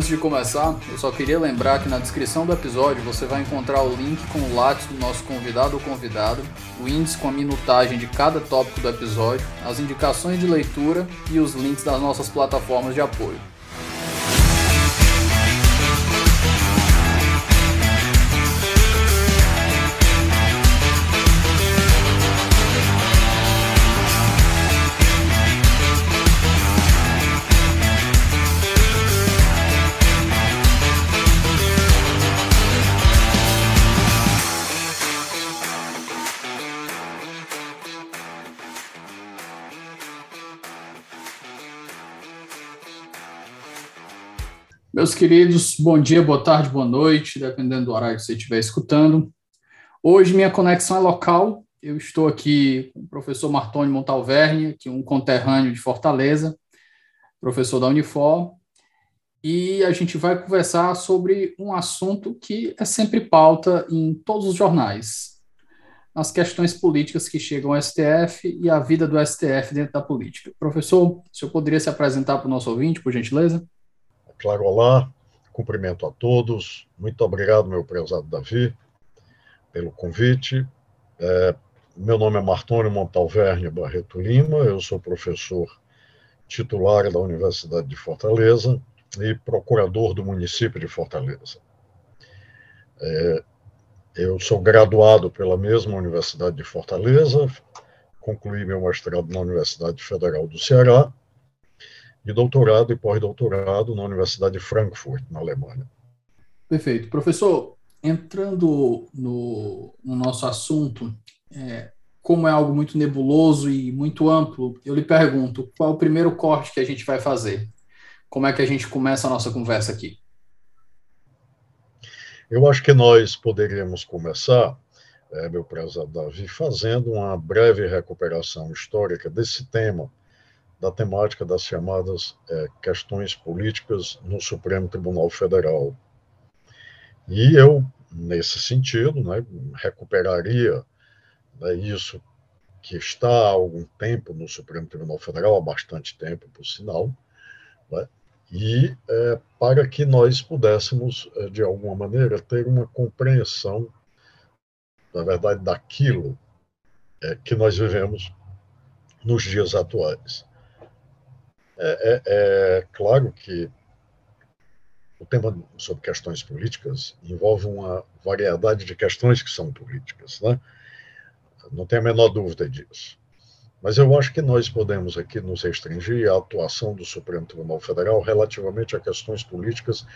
Antes de começar, eu só queria lembrar que na descrição do episódio você vai encontrar o link com o lápis do nosso convidado ou convidada, o índice com a minutagem de cada tópico do episódio, as indicações de leitura e os links das nossas plataformas de apoio. Meus queridos, bom dia, boa tarde, boa noite, dependendo do horário que você estiver escutando. Hoje minha conexão é local. Eu estou aqui com o professor Martoni Montalverne, que é um conterrâneo de Fortaleza, professor da Unifor, e a gente vai conversar sobre um assunto que é sempre pauta em todos os jornais, as questões políticas que chegam ao STF e a vida do STF dentro da política. Professor, o senhor poderia se apresentar para o nosso ouvinte, por gentileza? Claro, olá, cumprimento a todos. Muito obrigado, meu prezado Davi, pelo convite. É, meu nome é Martônio Montalverne Barreto Lima, eu sou professor titular da Universidade de Fortaleza e procurador do município de Fortaleza. É, eu sou graduado pela mesma Universidade de Fortaleza, concluí meu mestrado na Universidade Federal do Ceará de doutorado e pós-doutorado na Universidade de Frankfurt, na Alemanha. Perfeito. Professor, entrando no, no nosso assunto, é, como é algo muito nebuloso e muito amplo, eu lhe pergunto, qual é o primeiro corte que a gente vai fazer? Como é que a gente começa a nossa conversa aqui? Eu acho que nós poderíamos começar, é, meu prezado Davi, fazendo uma breve recuperação histórica desse tema da temática das chamadas é, questões políticas no Supremo Tribunal Federal. E eu, nesse sentido, né, recuperaria né, isso que está há algum tempo no Supremo Tribunal Federal, há bastante tempo, por sinal, né, e é, para que nós pudéssemos, é, de alguma maneira, ter uma compreensão, na verdade, daquilo é, que nós vivemos nos dias atuais. É, é, é claro que o tema sobre questões políticas envolve uma variedade de questões que são políticas, né? Não tem a menor dúvida disso. Mas eu acho que nós podemos aqui nos restringir à atuação do Supremo Tribunal Federal relativamente a questões políticas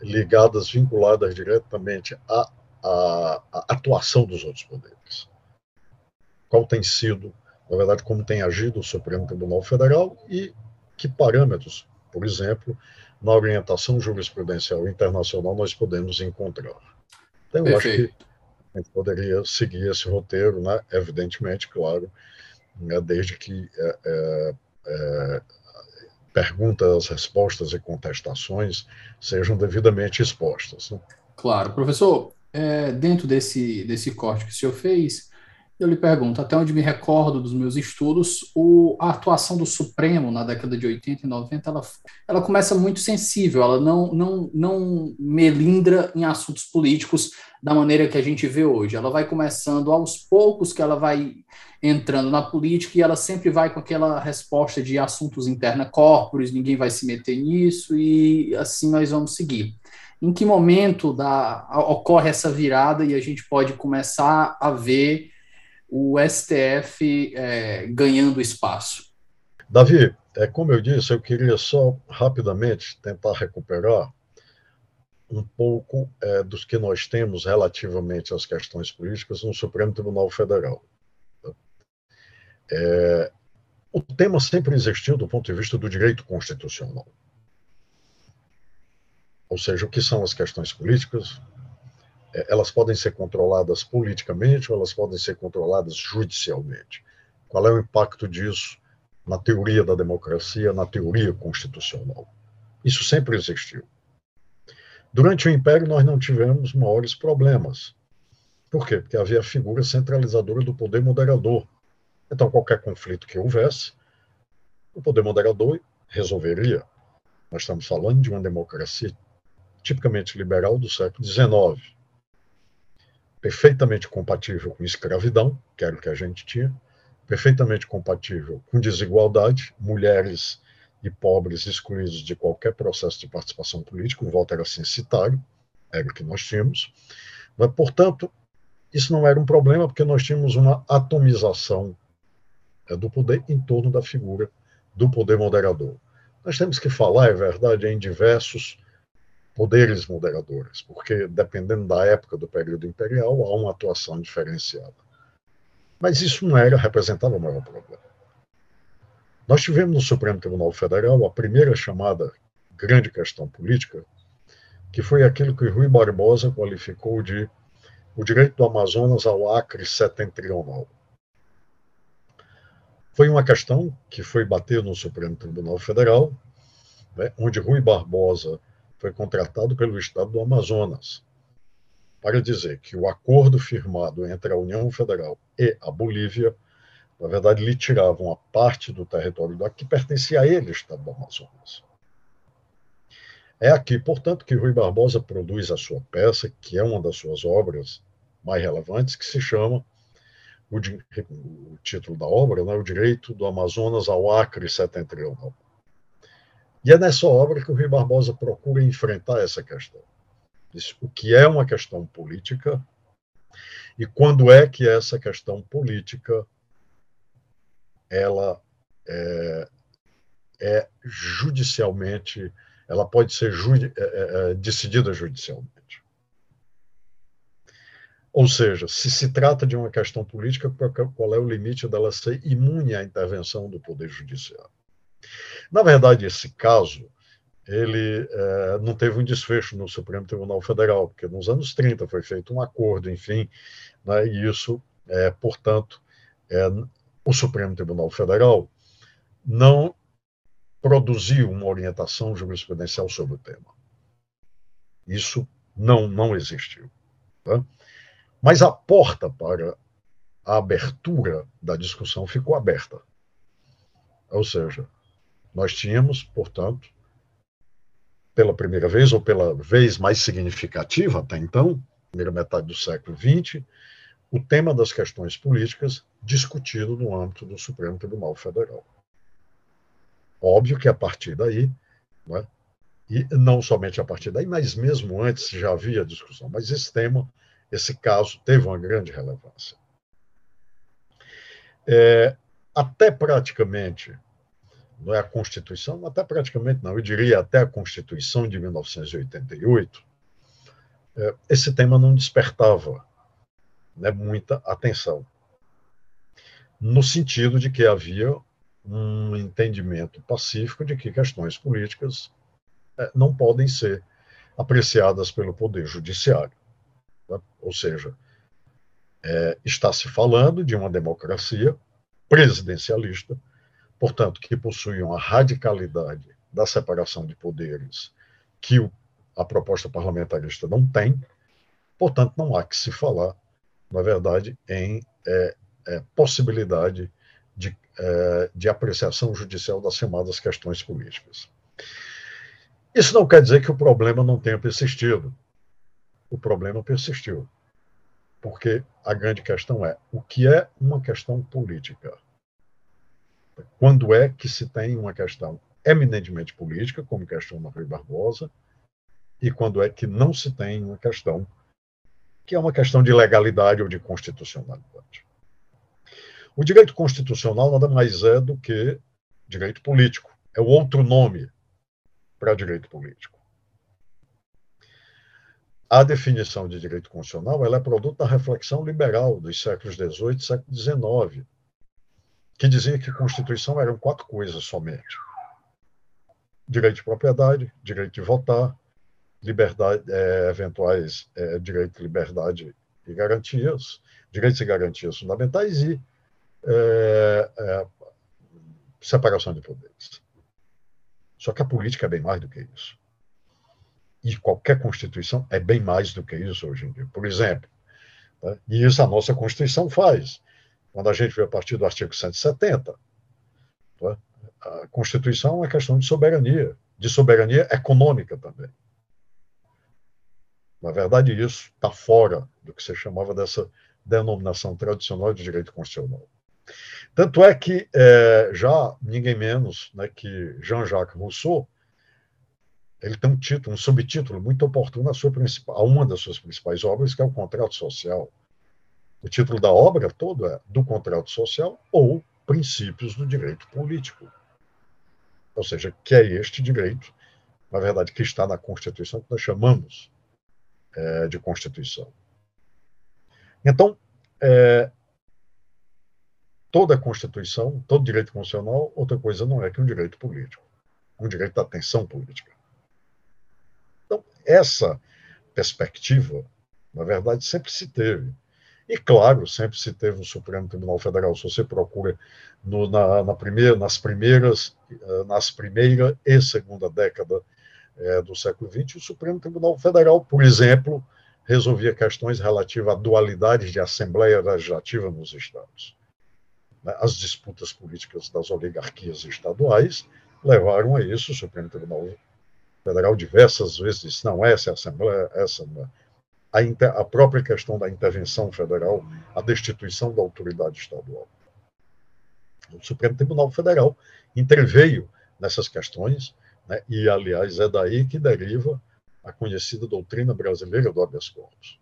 ligadas, vinculadas diretamente à, à, à atuação dos outros poderes. Qual tem sido, na verdade, como tem agido o Supremo Tribunal Federal e que parâmetros, por exemplo, na orientação jurisprudencial internacional nós podemos encontrar. Então, eu Perfeito. acho que a gente poderia seguir esse roteiro, né? evidentemente, claro, né? desde que é, é, é, perguntas, respostas e contestações sejam devidamente expostas. Né? Claro. Professor, é, dentro desse, desse corte que o senhor fez, eu lhe pergunto, até onde me recordo dos meus estudos, o, a atuação do Supremo na década de 80 e 90, ela, ela começa muito sensível, ela não, não, não melindra em assuntos políticos da maneira que a gente vê hoje. Ela vai começando aos poucos que ela vai entrando na política e ela sempre vai com aquela resposta de assuntos interna corporis, ninguém vai se meter nisso e assim nós vamos seguir. Em que momento da, ocorre essa virada e a gente pode começar a ver o STF é, ganhando espaço? Davi, é, como eu disse, eu queria só rapidamente tentar recuperar um pouco é, dos que nós temos relativamente às questões políticas no Supremo Tribunal Federal. É, o tema sempre existiu do ponto de vista do direito constitucional. Ou seja, o que são as questões políticas, elas podem ser controladas politicamente ou elas podem ser controladas judicialmente. Qual é o impacto disso na teoria da democracia, na teoria constitucional? Isso sempre existiu. Durante o Império, nós não tivemos maiores problemas. Por quê? Porque havia a figura centralizadora do poder moderador. Então, qualquer conflito que houvesse, o poder moderador resolveria. Nós estamos falando de uma democracia tipicamente liberal do século XIX, perfeitamente compatível com escravidão, que era o que a gente tinha, perfeitamente compatível com desigualdade, mulheres e pobres excluídos de qualquer processo de participação política, o voto era censitário, era o que nós tínhamos. Mas, portanto, isso não era um problema, porque nós tínhamos uma atomização é, do poder em torno da figura do poder moderador. Nós temos que falar, é verdade, em diversos poderes moderadores, porque dependendo da época do período imperial, há uma atuação diferenciada. Mas isso não era, representava o maior problema. Nós tivemos no Supremo Tribunal Federal a primeira chamada grande questão política, que foi aquilo que Rui Barbosa qualificou de o direito do Amazonas ao Acre setentrional. Foi uma questão que foi bater no Supremo Tribunal Federal, né, onde Rui Barbosa foi contratado pelo Estado do Amazonas para dizer que o acordo firmado entre a União Federal e a Bolívia, na verdade, lhe tiravam uma parte do território do que pertencia a ele, Estado do Amazonas. É aqui, portanto, que Rui Barbosa produz a sua peça, que é uma das suas obras mais relevantes, que se chama, o, o título da obra, né, O Direito do Amazonas ao Acre Setentrional. E é nessa obra que o Rui Barbosa procura enfrentar essa questão. O que é uma questão política e quando é que essa questão política ela é, é judicialmente ela pode ser é, é, é, decidida judicialmente. Ou seja, se se trata de uma questão política, qual é o limite dela ser imune à intervenção do Poder Judiciário? Na verdade, esse caso ele é, não teve um desfecho no Supremo Tribunal Federal, porque nos anos 30 foi feito um acordo, enfim, né, e isso, é, portanto, é, o Supremo Tribunal Federal não produziu uma orientação jurisprudencial sobre o tema. Isso não, não existiu. Tá? Mas a porta para a abertura da discussão ficou aberta. Ou seja, nós tínhamos, portanto, pela primeira vez, ou pela vez mais significativa até então, primeira metade do século XX, o tema das questões políticas discutido no âmbito do Supremo Tribunal Federal. Óbvio que a partir daí, é? e não somente a partir daí, mas mesmo antes já havia discussão, mas esse tema, esse caso, teve uma grande relevância. É, até praticamente, não é a Constituição, até praticamente não, eu diria até a Constituição de 1988, é, esse tema não despertava né, muita atenção, no sentido de que havia um entendimento pacífico de que questões políticas é, não podem ser apreciadas pelo Poder Judiciário. Né? Ou seja, é, está se falando de uma democracia presidencialista, portanto, que possui uma radicalidade da separação de poderes que o, a proposta parlamentarista não tem, portanto, não há que se falar, na verdade, em é, é, possibilidade de é, de apreciação judicial das chamadas questões políticas. Isso não quer dizer que o problema não tenha persistido. O problema persistiu. Porque a grande questão é: o que é uma questão política? Quando é que se tem uma questão eminentemente política, como questão da Rui Barbosa, e quando é que não se tem uma questão que é uma questão de legalidade ou de constitucionalidade? O direito constitucional nada mais é do que direito político. É o outro nome para direito político. A definição de direito constitucional ela é produto da reflexão liberal dos séculos XVIII e século XIX, que dizia que Constituição eram quatro coisas somente: direito de propriedade, direito de votar, liberdade, é, eventuais é, direito de liberdade e garantias, direitos e garantias fundamentais e é, é, separação de poderes. Só que a política é bem mais do que isso. E qualquer Constituição é bem mais do que isso hoje em dia. Por exemplo, né, e isso a nossa Constituição faz. Quando a gente vê a partir do artigo 170, né, a Constituição é uma questão de soberania, de soberania econômica também. Na verdade, isso está fora do que se chamava dessa denominação tradicional de direito constitucional. Tanto é que é, já ninguém menos né, que Jean-Jacques Rousseau, ele tem um título, um subtítulo muito oportuno a, sua a uma das suas principais obras, que é o Contrato Social. O título da obra todo é Do Contrato Social ou Princípios do Direito Político. Ou seja, que é este direito, na verdade, que está na Constituição, que nós chamamos é, de Constituição. Então, é, toda a Constituição, todo direito constitucional, outra coisa não é que um direito político, um direito da atenção política. Então, essa perspectiva, na verdade, sempre se teve. E, claro, sempre se teve no Supremo Tribunal Federal. Se você procura no, na, na primeira, nas primeiras, eh, nas primeira e segunda década é, do século XX, o Supremo Tribunal Federal, por exemplo, resolvia questões relativas à dualidade de Assembleia Legislativa nos estados. Né, as disputas políticas das oligarquias estaduais levaram a isso. O Supremo Tribunal Federal diversas vezes disse: não, essa é a Assembleia, essa não é. A, inter, a própria questão da intervenção federal, a destituição da autoridade estadual. O Supremo Tribunal Federal interveio nessas questões, né, e, aliás, é daí que deriva a conhecida doutrina brasileira do habeas corpus.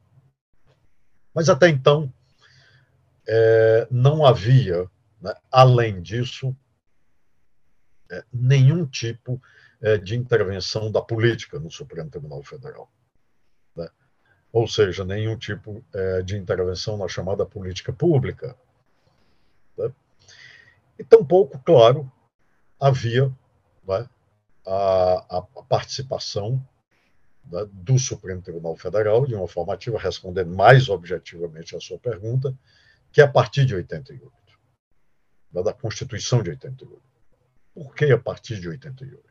Mas até então, é, não havia, né, além disso, é, nenhum tipo é, de intervenção da política no Supremo Tribunal Federal. Ou seja, nenhum tipo é, de intervenção na chamada política pública. Né? E tampouco, claro, havia né, a, a, participação né, do Supremo Tribunal Federal, de uma forma ativa, respondendo mais objetivamente à sua pergunta, que é a partir de 88, né, da Constituição de 88. Por que a partir de 88?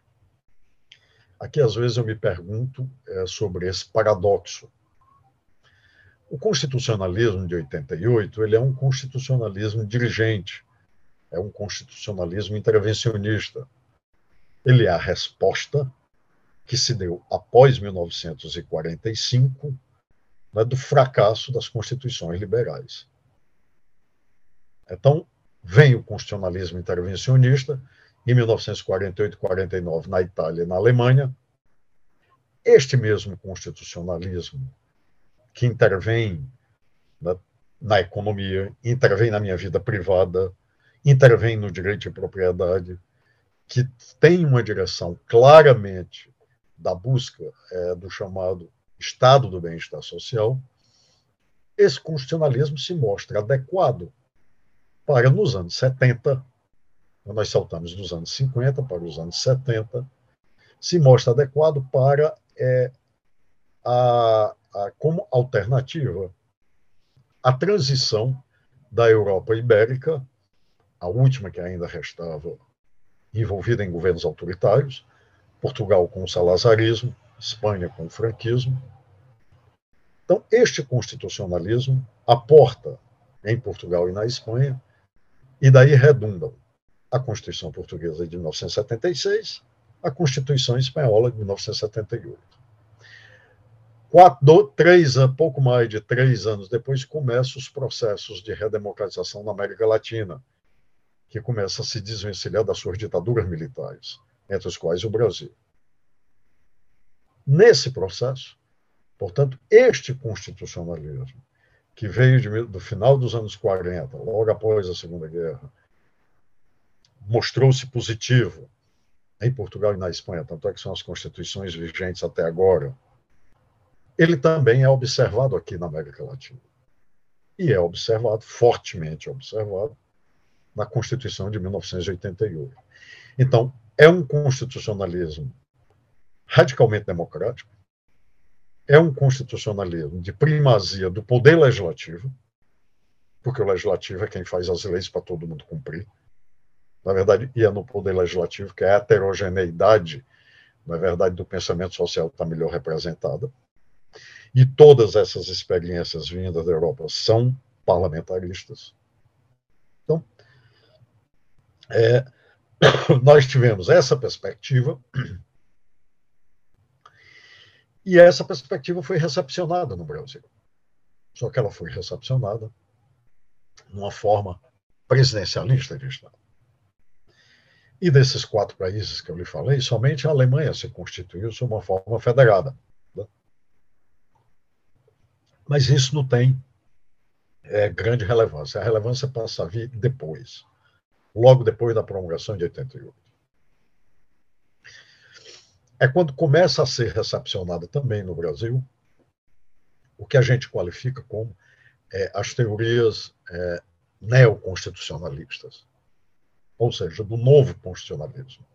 Aqui, às vezes, eu me pergunto é, sobre esse paradoxo. O constitucionalismo de 88 ele é um constitucionalismo dirigente, é um constitucionalismo intervencionista. Ele é a resposta que se deu após 1945 né, do fracasso das constituições liberais. Então, vem o constitucionalismo intervencionista, em 1948 e 49 na Itália e na Alemanha. Este mesmo constitucionalismo que intervém na, na economia, intervém na minha vida privada, intervém no direito de propriedade, que tem uma direção claramente da busca é, do chamado Estado do bem-estar social, esse constitucionalismo se mostra adequado para, nos anos 70, nós saltamos dos anos 50 para os anos 70, se mostra adequado para é, a, como alternativa a transição da Europa ibérica, a última que ainda restava envolvida em governos autoritários, Portugal com o salazarismo, Espanha com o franquismo. Então, este constitucionalismo aporta em Portugal e na Espanha, e daí redundam a Constituição Portuguesa de 1976, a Constituição Espanhola de 1978. Quatro, três, pouco mais de três anos depois, começam os processos de redemocratização na América Latina, que começa a se desvencilhar das suas ditaduras militares, entre as quais o Brasil. Nesse processo, portanto, este constitucionalismo, que veio de, do final dos anos 40, logo após a Segunda Guerra, mostrou-se positivo em Portugal e na Espanha, tanto é que são as constituições vigentes até agora. Ele também é observado aqui na América Latina. E é observado, fortemente observado, na Constituição de 1988. Então, é um constitucionalismo radicalmente democrático, é um constitucionalismo de primazia do poder legislativo, porque o legislativo é quem faz as leis para todo mundo cumprir, na verdade, ia no poder legislativo, que é a heterogeneidade, na verdade, do pensamento social está melhor representada. E todas essas experiências vindas da Europa são parlamentaristas. Então, é, nós tivemos essa perspectiva E essa perspectiva foi recepcionada no Brasil. Só que ela foi recepcionada numa forma presidencialista de Estado. E desses quatro países que eu lhe falei, somente a Alemanha se constituiu sob uma forma federada. Mas isso não tem é, grande relevância. A relevância passa a vir depois, logo depois da promulgação de 88. É quando começa a ser recepcionada também no Brasil o que a gente qualifica como é, as teorias é, neoconstitucionalistas ou seja, do novo constitucionalismo,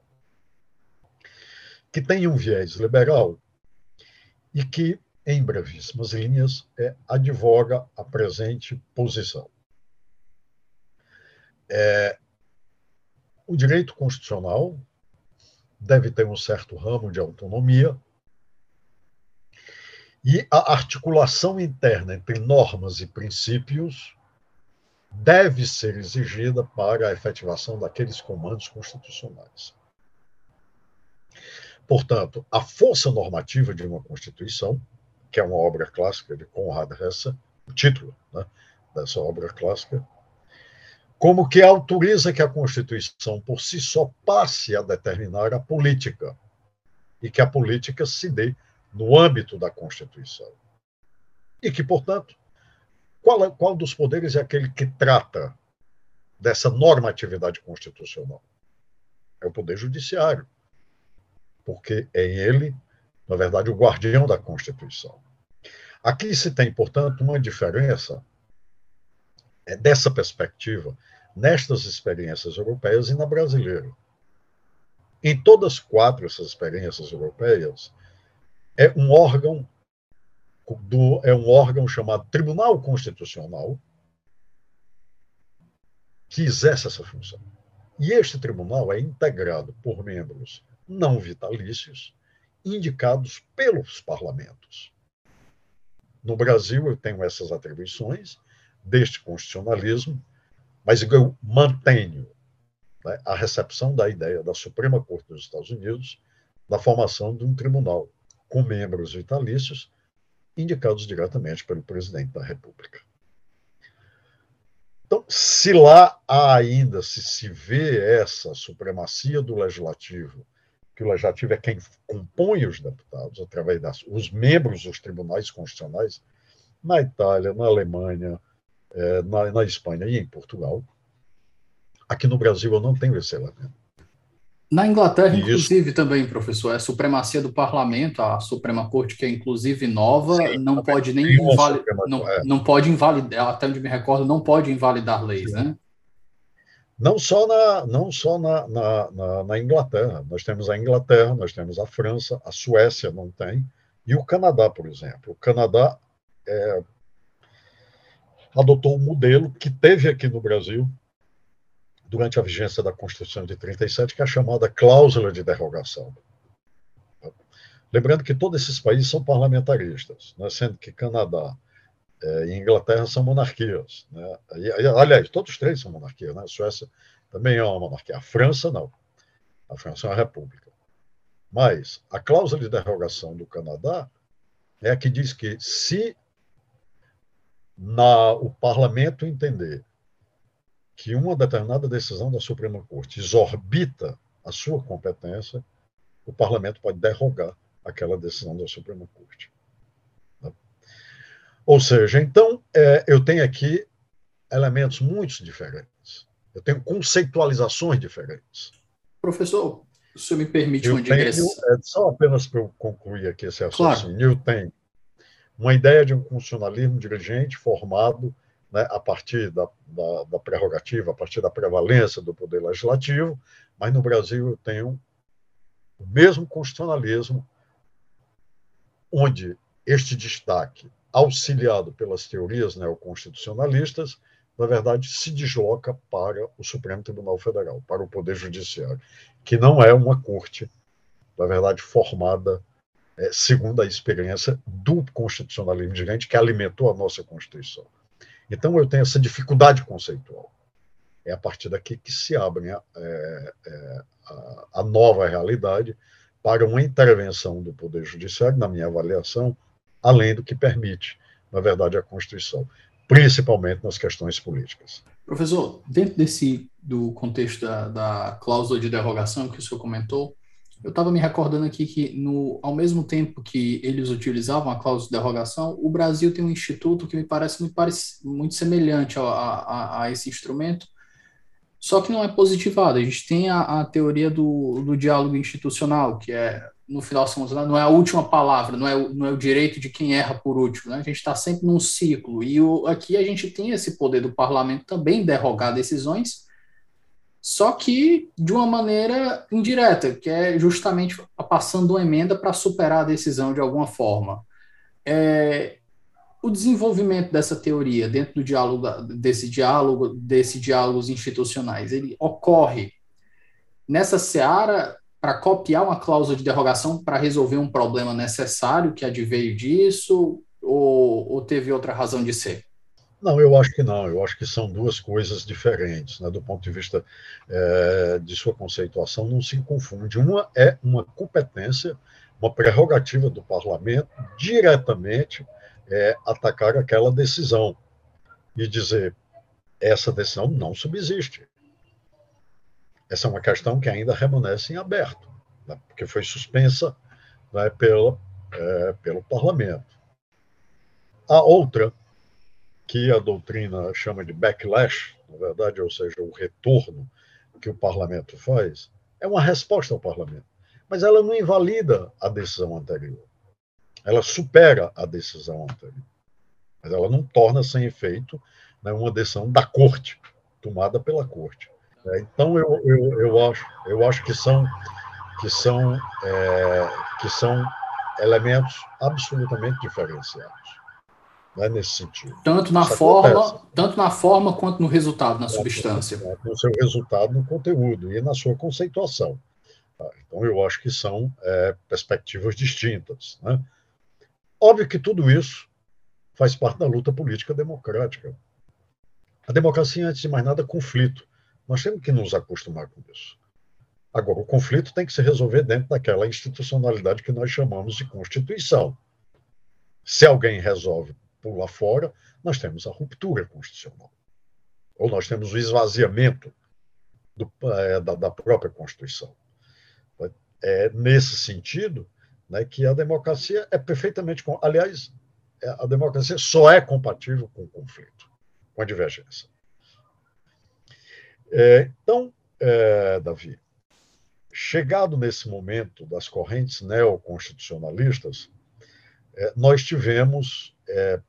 que tem um viés liberal e que, em brevíssimas linhas, é, advoga a presente posição. É, o direito constitucional deve ter um certo ramo de autonomia e a articulação interna entre normas e princípios deve ser exigida para a efetivação daqueles comandos constitucionais. Portanto, a força normativa de uma Constituição, que é uma obra clássica de Conrad Hesse, o título né, dessa obra clássica, como que autoriza que a Constituição por si só passe a determinar a política e que a política se dê no âmbito da Constituição. E que, portanto, qual, é, qual dos poderes é aquele que trata dessa normatividade constitucional? É o Poder Judiciário, porque é ele, na verdade, o guardião da Constituição. Aqui se tem, portanto, uma diferença é dessa perspectiva nestas experiências europeias e na brasileira. Em todas quatro essas experiências europeias, é um órgão do, é um órgão chamado Tribunal Constitucional que exerce essa função. E este tribunal é integrado por membros não vitalícios, indicados pelos parlamentos. No Brasil, eu tenho essas atribuições deste constitucionalismo, mas eu mantenho né, a recepção da ideia da Suprema Corte dos Estados Unidos da formação de um tribunal com membros vitalícios indicados diretamente pelo presidente da República. Então, se lá ainda se se vê essa supremacia do legislativo, que o legislativo é quem compõe os deputados através das os membros dos tribunais constitucionais, na Itália, na Alemanha, eh, na, na Espanha e em Portugal. Aqui no Brasil eu não tenho esse elemento. Na Inglaterra, inclusive, também, professor, é a supremacia do parlamento, a Suprema Corte, que é inclusive nova, Sim, não pode nem invalidar, não, é. não pode invalidar, até onde me recordo, não pode invalidar leis, Sim. né? Não só, na, não só na, na, na, na, Inglaterra, nós temos a Inglaterra, nós temos a França, a Suécia não tem, e o Canadá, por exemplo. O Canadá é, adotou um modelo que teve aqui no Brasil, durante a vigência da Constituição de 37, que é a chamada cláusula de derrogação. Lembrando que todos esses países são parlamentaristas, né, sendo que Canadá é, e Inglaterra são monarquias. Né? E, aliás, todos os três são monarquias. Né? A Suécia também é uma monarquia. A França, não. A França é uma república. Mas a cláusula de derrogação do Canadá é a que diz que se na, o parlamento entender que uma determinada decisão da Suprema Corte exorbita a sua competência, o parlamento pode derrogar aquela decisão da Suprema Corte. Ou seja, então, é, eu tenho aqui elementos muito diferentes. Eu tenho conceitualizações diferentes. Professor, o senhor me permite eu uma digressão? É, só apenas para eu concluir aqui esse assunto. Claro. Eu tenho uma ideia de um constitucionalismo dirigente formado né, a partir da, da, da, prerrogativa, a partir da prevalência do poder legislativo, mas no Brasil eu tenho o mesmo constitucionalismo, onde este destaque, auxiliado pelas teorias neoconstitucionalistas, na verdade, se desloca para o Supremo Tribunal Federal, para o Poder Judiciário, que não é uma corte, na verdade, formada é, segundo a experiência do constitucionalismo gigante que alimentou a nossa Constituição. Então, eu tenho essa dificuldade conceitual. É a partir daqui que se abre é, é, a, a, nova realidade para uma intervenção do Poder Judiciário, na minha avaliação, além do que permite, na verdade, a Constituição, principalmente nas questões políticas. Professor, dentro desse do contexto da, da cláusula de derrogação que o senhor comentou, eu estava me recordando aqui que, no, ao mesmo tempo que eles utilizavam a cláusula de derrogação, o Brasil tem um instituto que me parece muito, muito semelhante a, a, a esse instrumento, só que não é positivado. A gente tem a, a teoria do, do diálogo institucional, que é, no final, não é a última palavra, não é, não é o direito de quem erra por último. Né? A gente está sempre num ciclo. E o, aqui a gente tem esse poder do parlamento também derrogar decisões só que de uma maneira indireta, que é justamente passando uma emenda para superar a decisão de alguma forma. É, o desenvolvimento dessa teoria dentro do diálogo desse diálogo desse diálogos institucionais ele ocorre nessa seara para copiar uma cláusula de derrogação para resolver um problema necessário que adveio disso ou, ou teve outra razão de ser não, eu acho que não. Eu acho que são duas coisas diferentes. Né? Do ponto de vista é, de sua conceituação, não se confunde. Uma é uma competência, uma prerrogativa do parlamento diretamente é, atacar aquela decisão e dizer essa decisão não subsiste. Essa é uma questão que ainda permanece em aberto, né? porque foi suspensa né, pela, é, pelo parlamento. A outra que a doutrina chama de backlash, na verdade, ou seja, o retorno que o parlamento faz, é uma resposta ao parlamento. Mas ela não invalida a decisão anterior. Ela supera a decisão anterior. Mas ela não torna sem efeito né, uma decisão da corte, tomada pela corte. É, então, eu, eu, eu, acho, eu acho que são, que são, é, que são elementos absolutamente diferenciados né, nesse sentido. Tanto na, forma, tanto na forma quanto no resultado, na substância. No seu resultado, no conteúdo e na sua conceituação. Tá? Então, eu acho que são é, perspectivas distintas. Né? Óbvio que tudo isso faz parte da luta política democrática. A democracia, antes de mais nada, é conflito. Nós temos que nos acostumar com isso. Agora, o conflito tem que se resolver dentro daquela institucionalidade que nós chamamos de Constituição. Se alguém resolve lá fora, nós temos a ruptura constitucional. Ou nós temos o esvaziamento do, é, da, da, própria Constituição. É nesse sentido né, que a democracia é perfeitamente. Aliás, é, a democracia só é compatível com o conflito, com a divergência. É, então, é, Davi, chegado nesse momento das correntes neoconstitucionalistas, é, nós tivemos é,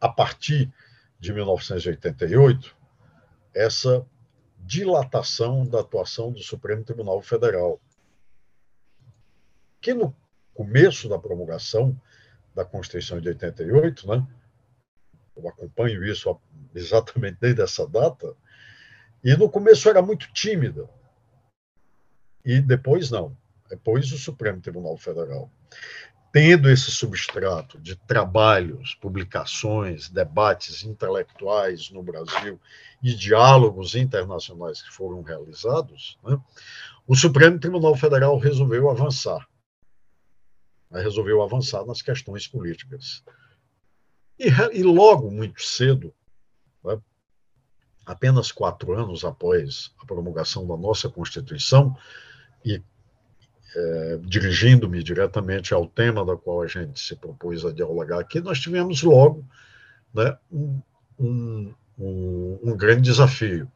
a partir de 1988, essa dilatação da atuação do Supremo Tribunal Federal, que no começo da promulgação da Constituição de 88, né, eu acompanho isso exatamente desde essa data, e no começo era muito tímida, e depois não. Depois o Supremo Tribunal Federal tendo esse substrato de trabalhos, publicações, debates intelectuais no Brasil e diálogos internacionais que foram realizados, né, o Supremo Tribunal Federal resolveu avançar. Resolveu avançar nas questões políticas. E, e logo, muito cedo, né, apenas quatro anos após a promulgação da nossa Constituição, e é, dirigindo-me diretamente ao tema da qual a gente se propôs a dialogar aqui, nós tivemos logo né, um, um, um, um, grande desafio.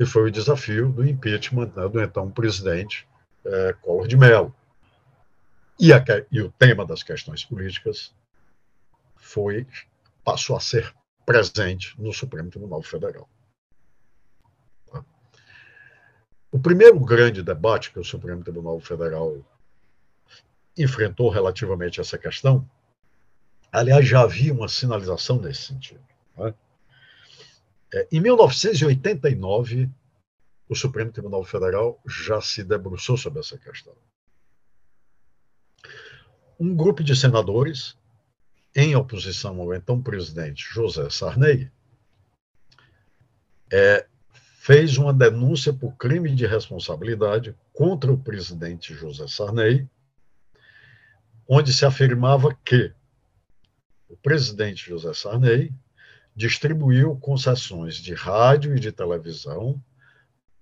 E foi o desafio do impeachment né, do então presidente é, Collor de Mello. E, a, e o tema das questões políticas foi passou a ser presente no Supremo Tribunal Federal. O primeiro grande debate que o Supremo Tribunal Federal enfrentou relativamente a essa questão, aliás, já havia uma sinalização nesse sentido. Né? Em 1989, o Supremo Tribunal Federal já se debruçou sobre essa questão. Um grupo de senadores, em oposição ao então presidente José Sarney, é, fez uma denúncia por crime de responsabilidade contra o presidente José Sarney, onde se afirmava que o presidente José Sarney distribuiu concessões de rádio e de televisão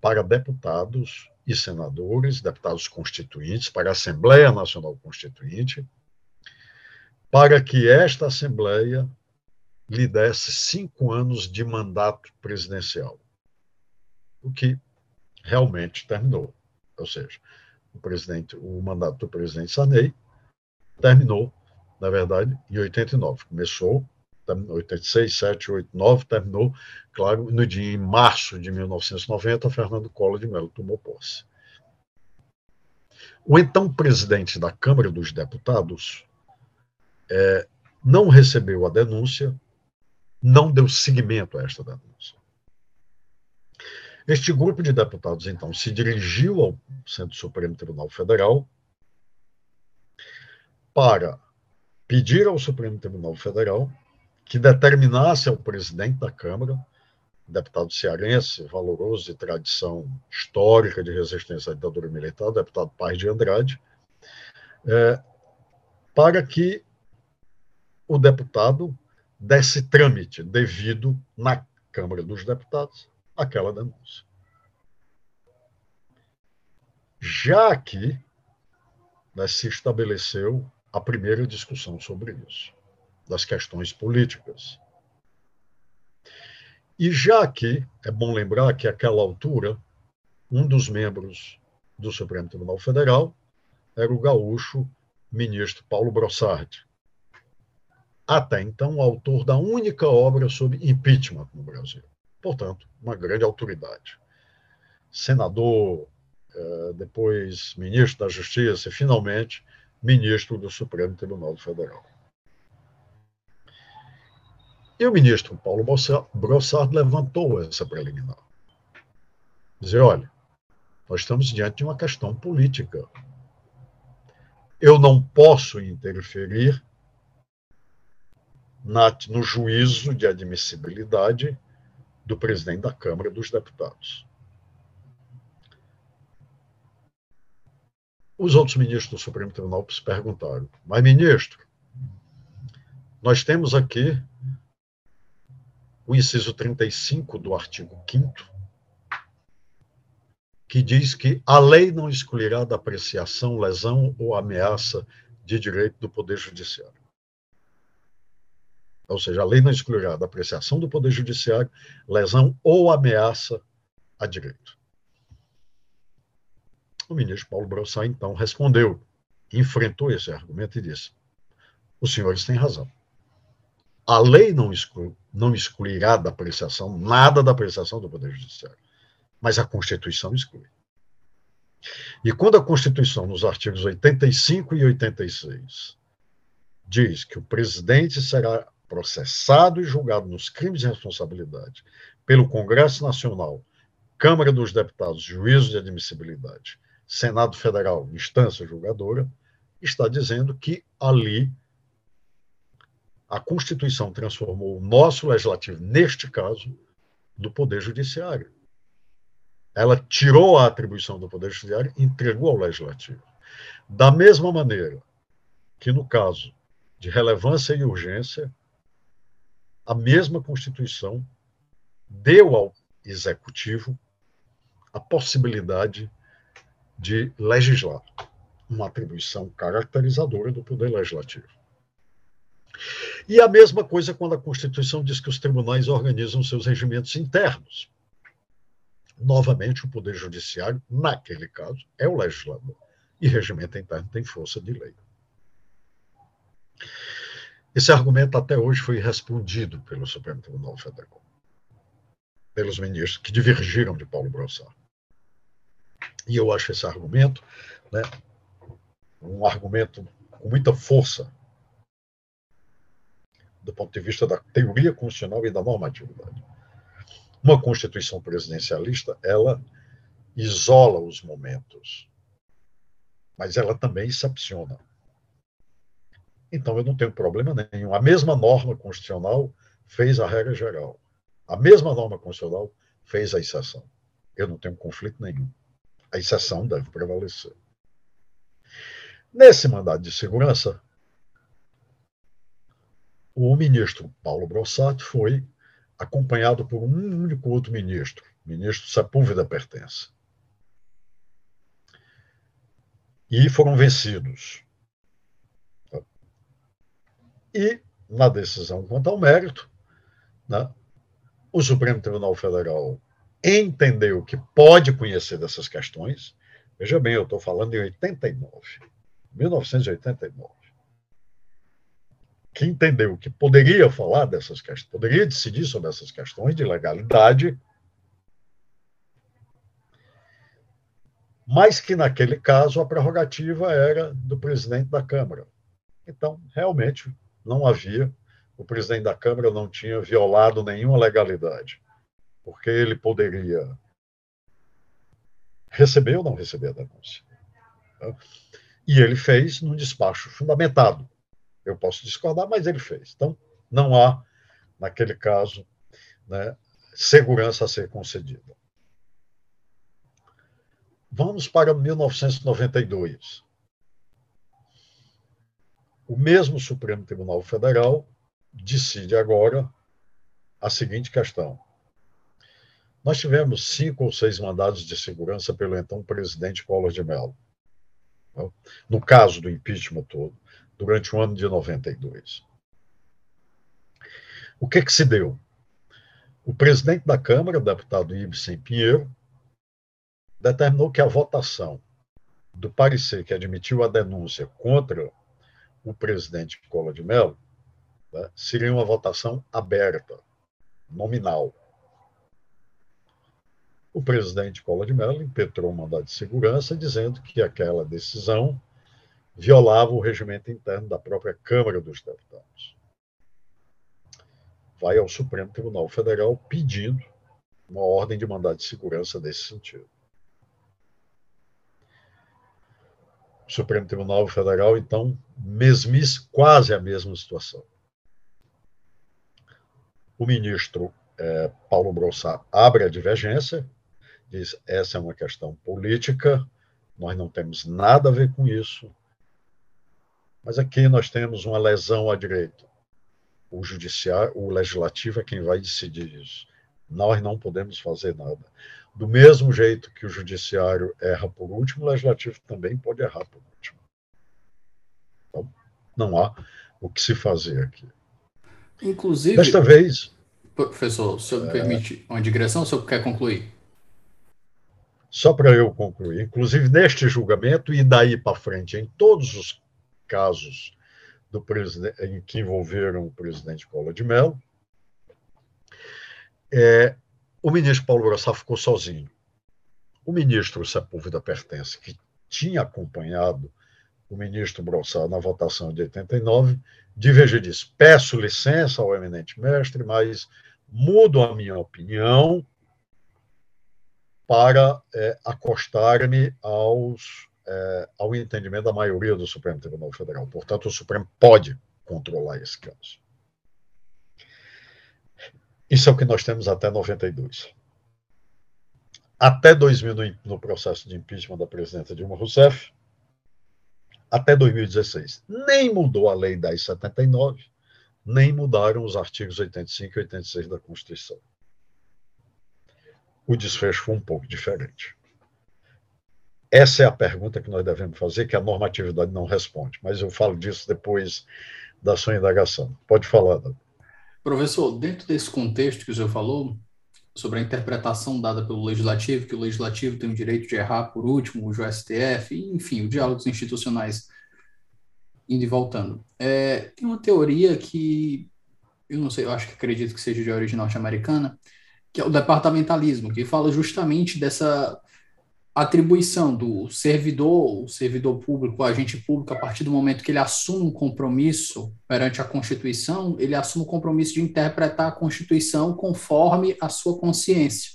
para deputados e senadores, deputados constituintes, para a Assembleia Nacional Constituinte, para que esta Assembleia lhe desse cinco anos de mandato presidencial, o que realmente terminou. Ou seja, o, presidente, o mandato do presidente Sarney terminou, na verdade, em 89. Começou 86, 7, 8, 9, terminou, claro, no dia em março de 1990, Fernando Collor de Mello tomou posse. O então presidente da Câmara dos Deputados é, não recebeu a denúncia, não deu seguimento a esta denúncia. Este grupo de deputados, então, se dirigiu ao Centro Supremo Tribunal Federal para pedir ao Supremo Tribunal Federal que determinasse ao presidente da Câmara, deputado cearense, valoroso de tradição histórica de resistência à ditadura militar, deputado Paz de Andrade, é, para que o deputado desse trâmite devido na Câmara dos Deputados àquela denúncia. Já que né, se estabeleceu a primeira discussão sobre isso das questões políticas. E já que, é bom lembrar que, àquela altura, um dos membros do Supremo Tribunal Federal era o gaúcho ministro Paulo Brossard, até então autor da única obra sobre impeachment no Brasil. Portanto, uma grande autoridade. Senador, eh, depois ministro da Justiça e, finalmente, ministro do Supremo Tribunal Federal. E o ministro Paulo Brossard levantou essa preliminar. Dizer, olha, nós estamos diante de uma questão política. Eu não posso interferir na, no juízo de admissibilidade do presidente da Câmara dos Deputados. Os outros ministros do Supremo Tribunal se perguntaram: mas, ministro, nós temos aqui o inciso 35 do artigo 5 que diz que a lei não excluirá da apreciação, lesão ou ameaça de direito do Poder Judiciário. Ou seja, a lei não excluirá da apreciação do Poder Judiciário lesão ou ameaça a direito. O ministro Paulo Brossá, então, respondeu, enfrentou esse argumento e disse: os senhores têm razão. A lei não, exclui, não excluirá da apreciação nada da apreciação do Poder Judiciário, mas a Constituição exclui. E quando a Constituição, nos artigos 85 e 86, diz que o presidente será processado e julgado nos crimes de responsabilidade pelo Congresso Nacional, Câmara dos Deputados, Juízo de Admissibilidade, Senado Federal, instância julgadora, está dizendo que ali a Constituição transformou o nosso legislativo, neste caso, do Poder Judiciário. Ela tirou a atribuição do Poder Judiciário e entregou ao Legislativo. Da mesma maneira que, no caso de relevância e urgência, a mesma Constituição deu ao Executivo a possibilidade de legislar, uma atribuição caracterizadora do Poder Legislativo. E a mesma coisa quando a Constituição diz que os tribunais organizam seus regimentos internos. Novamente, o Poder Judiciário, naquele caso, é o legislador. E regimento interno tem força de lei. Esse argumento até hoje foi respondido pelo Supremo Tribunal Federal, pelos ministros que divergiram de Paulo Brossard. E eu acho esse argumento né, um argumento com muita força do ponto de vista da teoria constitucional e da normatividade. Uma constituição presidencialista, ela isola os momentos, mas ela também excepciona. Então, eu não tenho problema nenhum. A mesma norma constitucional fez a regra geral. A mesma norma constitucional fez a exceção. Eu não tenho conflito nenhum. A exceção deve prevalecer. Nesse mandado de segurança, o ministro Paulo Brossato foi acompanhado por um único outro ministro, ministro Sepúlveda Pertença. E foram vencidos. E, na decisão quanto ao mérito, né, o Supremo Tribunal Federal entendeu que pode conhecer dessas questões. Veja bem, eu estou falando em 89, 1989. Que entendeu que poderia falar dessas questões, poderia decidir sobre essas questões de legalidade, mas que naquele caso a prerrogativa era do presidente da Câmara. Então, realmente, não havia, o presidente da Câmara não tinha violado nenhuma legalidade porque ele poderia receber ou não receber a denúncia. Tá? E ele fez num despacho fundamentado. Eu posso discordar, mas ele fez. Então, não há, naquele caso, né, segurança a ser concedida. Vamos para 1992. O mesmo Supremo Tribunal Federal decide agora a seguinte questão: nós tivemos cinco ou seis mandados de segurança pelo então presidente Collor de Mello. No caso do impeachment todo, durante o ano de 92. O que, que se deu? O presidente da Câmara, deputado Ibsen Pinheiro, determinou que a votação do parecer que admitiu a denúncia contra o presidente Collor de Mello né, seria uma votação aberta, nominal o presidente Collor de Mello impetrou um mandado de segurança dizendo que aquela decisão violava o regimento interno da própria Câmara dos Deputados. Vai ao Supremo Tribunal Federal pedindo uma ordem de mandado de segurança nesse sentido. Supremo Tribunal Federal, então, mesmis quase a mesma situação. O ministro é, Paulo Brossá abre a divergência, diz: essa é uma questão política, nós não temos nada a ver com isso. Mas aqui nós temos uma lesão à direita. O judiciário, o legislativo é quem vai decidir isso. Nós não podemos fazer nada. Do mesmo jeito que o judiciário erra por último, o legislativo também pode errar por último. Então, não há o que se fazer aqui. Inclusive. Desta vez. Professor, o senhor me permite uma digressão o senhor quer concluir? Só para eu concluir, inclusive neste julgamento e daí para frente, em todos os casos do em que envolveram o presidente Collor de Mello, é, o ministro Paulo Grossá ficou sozinho. O ministro Sepúlveda Pertence, que tinha acompanhado o ministro Brossá na votação de 89, diverge diz: peço licença ao eminente mestre, mas mudo a minha opinião para é, acostar-me aos é, ao entendimento da maioria do Supremo Tribunal Federal. Portanto, o Supremo pode controlar esse caso. Isso é o que nós temos até 92. Até 2000, no processo de impeachment da presidenta Dilma Rousseff, até 2016, nem mudou a Lei 1079, nem mudaram os artigos 85 e 86 da Constituição o desfecho foi um pouco diferente. Essa é a pergunta que nós devemos fazer, que a normatividade não responde, mas eu falo disso depois da sua indagação. Pode falar, Davi. Professor, dentro desse contexto que o senhor falou, sobre a interpretação dada pelo legislativo, que o legislativo tem o direito de errar por último, o STF, enfim, os diálogos institucionais indo e voltando. É, tem uma teoria que, eu não sei, eu acho que acredito que seja de origem norte-americana, que é o departamentalismo, que fala justamente dessa atribuição do servidor, o servidor público, o agente público, a partir do momento que ele assume um compromisso perante a Constituição, ele assume o compromisso de interpretar a Constituição conforme a sua consciência.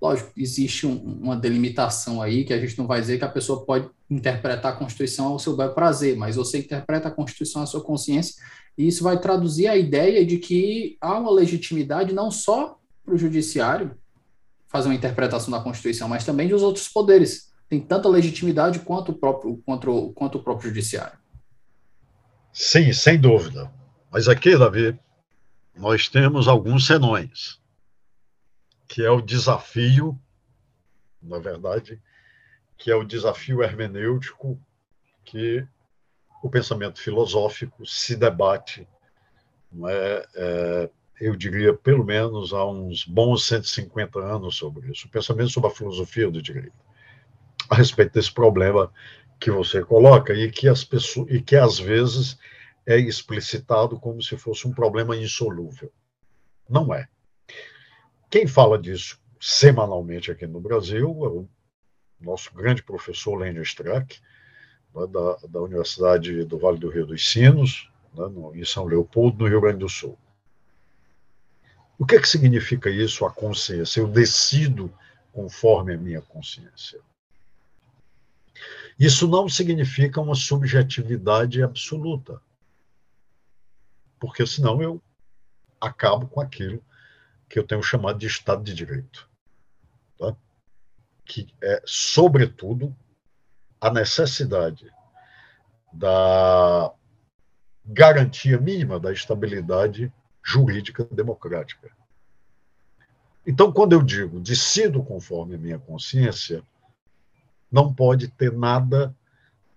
Lógico, existe um, uma delimitação aí que a gente não vai dizer que a pessoa pode interpretar a Constituição ao seu bel prazer, mas você interpreta a Constituição à sua consciência e isso vai traduzir a ideia de que há uma legitimidade não só para o judiciário fazer uma interpretação da Constituição, mas também dos outros poderes. Tem tanta legitimidade quanto o próprio, quanto, quanto o próprio judiciário. Sim, sem dúvida. Mas aqui, Davi, nós temos alguns senões, que é o desafio, na verdade, que é o desafio hermenêutico que o pensamento filosófico se debate, é, é, eu diria, pelo menos há uns bons 150 anos sobre isso, o pensamento sobre a filosofia do direito, a respeito desse problema que você coloca e que as pessoas e que às vezes é explicitado como se fosse um problema insolúvel. Não é. Quem fala disso semanalmente aqui no Brasil é o nosso grande professor Lênio Strack, né, da, da Universidade do Vale do Rio dos Sinos, né, em São Leopoldo, no Rio Grande do Sul. O que, é que significa isso, a consciência? Eu decido conforme a minha consciência. Isso não significa uma subjetividade absoluta, porque senão eu acabo com aquilo que eu tenho chamado de Estado de Direito, tá? que é, sobretudo, a necessidade da garantia mínima da estabilidade jurídica democrática. Então, quando eu digo decido conforme a minha consciência, não pode ter nada,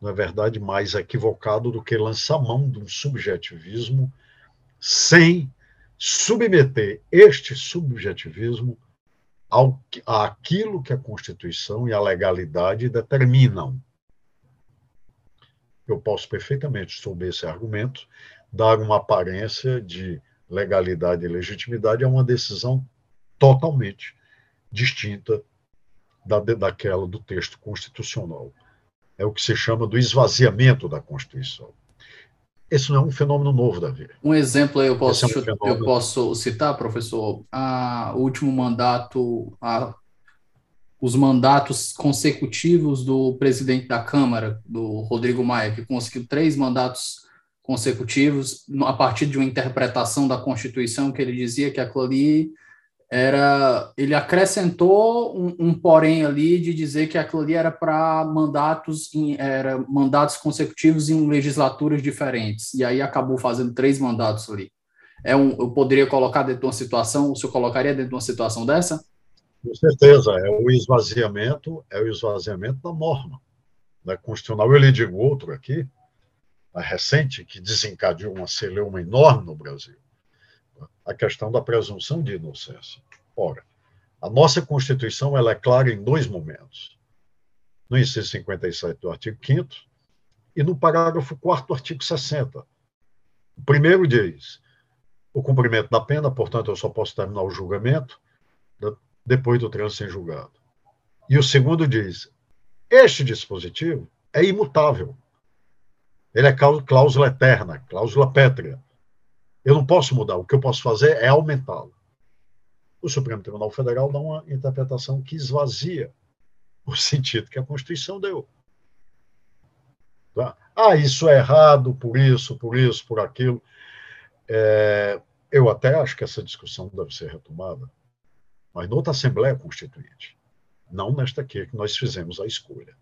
na verdade, mais equivocado do que lançar mão de um subjetivismo sem submeter este subjetivismo ao, àquilo que a Constituição e a legalidade determinam. Eu posso perfeitamente, sob esse argumento, dar uma aparência de legalidade e legitimidade a uma decisão totalmente distinta da, daquela do texto constitucional. É o que se chama do esvaziamento da Constituição. Esse não é um fenômeno novo, Davi. Um exemplo eu posso, é um eu posso citar, professor, a, o último mandato, a, os mandatos consecutivos do presidente da Câmara, do Rodrigo Maia, que conseguiu três mandatos consecutivos a partir de uma interpretação da Constituição que ele dizia que aquilo ali era ele acrescentou um, um, porém ali de dizer que aquilo ali era para mandatos em, era mandatos consecutivos em legislaturas diferentes. E aí acabou fazendo três mandatos ali. É um eu poderia colocar dentro de uma situação o senhor colocaria dentro de uma situação dessa? Com certeza é o esvaziamento é o esvaziamento da norma né, constitucional eu lhe digo outro aqui recente que desencadeou uma celeuma enorme no Brasil a questão da presunção de inocência. Ora, a nossa Constituição ela é clara em dois momentos. No inciso 57 do artigo 5 e no parágrafo 4 do artigo 60. O primeiro diz: o cumprimento da pena, portanto, eu só posso terminar o julgamento depois do trânsito em julgado. E o segundo diz: este dispositivo é imutável. Ele é cláusula eterna, cláusula pétrea. Eu não posso mudar, o que eu posso fazer é aumentá-lo. O Supremo Tribunal Federal dá uma interpretação que esvazia o sentido que a Constituição deu. Tá? Ah, isso é errado por isso, por isso, por aquilo. É, eu até acho que essa discussão deve ser retomada, mas noutra Assembleia Constituinte, não nesta aqui que nós fizemos a escolha.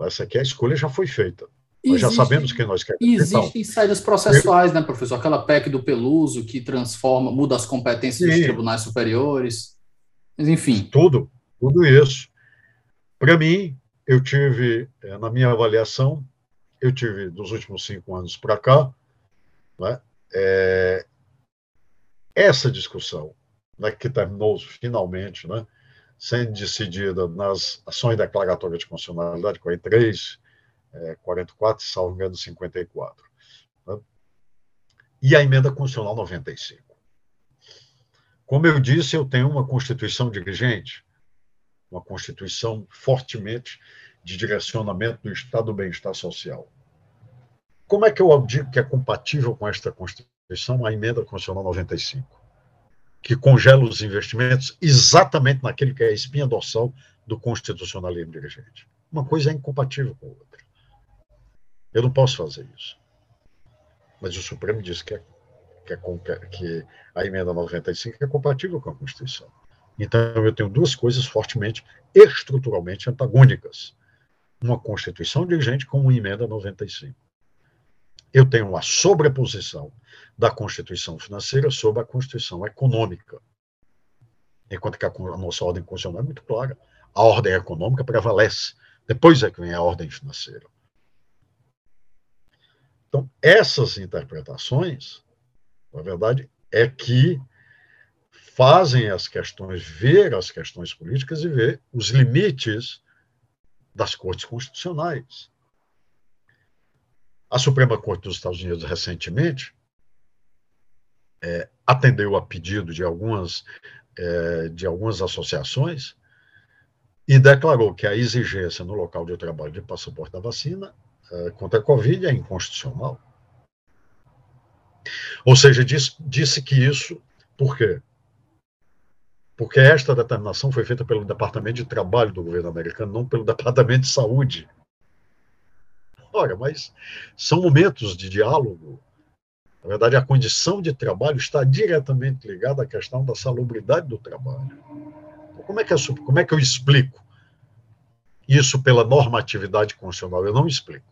Essa aqui a escolha já foi feita. Nós já sabemos que nós queremos. Existem então, saídas processuais, né, professor? Aquela PEC do Peluso que transforma, muda as competências dos tribunais superiores. Mas, enfim. Tudo, tudo isso. Para mim, eu tive, é, na minha avaliação, eu tive dos últimos cinco anos para cá, né, é, essa discussão, né, que terminou finalmente, né, sendo decidida nas ações declaratórias de constitucionalidade 43, é, 44, salvo engano, 54. Né? E a emenda constitucional 95. Como eu disse, eu tenho uma Constituição dirigente, uma Constituição fortemente de direcionamento do Estado do bem-estar social. Como é que eu digo que é compatível com esta Constituição a emenda constitucional 95? Que congela os investimentos exatamente naquele que é a espinha dorsal do constitucionalismo dirigente. Uma coisa é incompatível com a outra. Eu não posso fazer isso. Mas o Supremo diz que, é, que, é, que a emenda 95 é compatível com a Constituição. Então, eu tenho duas coisas fortemente, estruturalmente antagônicas. Uma Constituição vigente com uma emenda 95. Eu tenho uma sobreposição da Constituição financeira sobre a Constituição econômica. Enquanto que a, nossa ordem constitucional é muito clara. A ordem econômica prevalece. Depois é que vem a ordem financeira. Então, essas interpretações, na verdade, é que fazem as questões, ver as questões políticas e ver os limites das cortes constitucionais. A Suprema Corte dos Estados Unidos, recentemente, é, atendeu a pedido de algumas, é, de algumas associações e declarou que a exigência no local de trabalho de passaporte da vacina contra a Covid é inconstitucional. Ou seja, disse, disse que isso, por quê? Porque esta determinação foi feita pelo Departamento de Trabalho do governo americano, não pelo Departamento de Saúde. Ora, mas são momentos de diálogo. Na verdade, a condição de trabalho está diretamente ligada à questão da salubridade do trabalho. Então, como é que, eu, como é que eu explico isso pela normatividade constitucional? Eu não explico.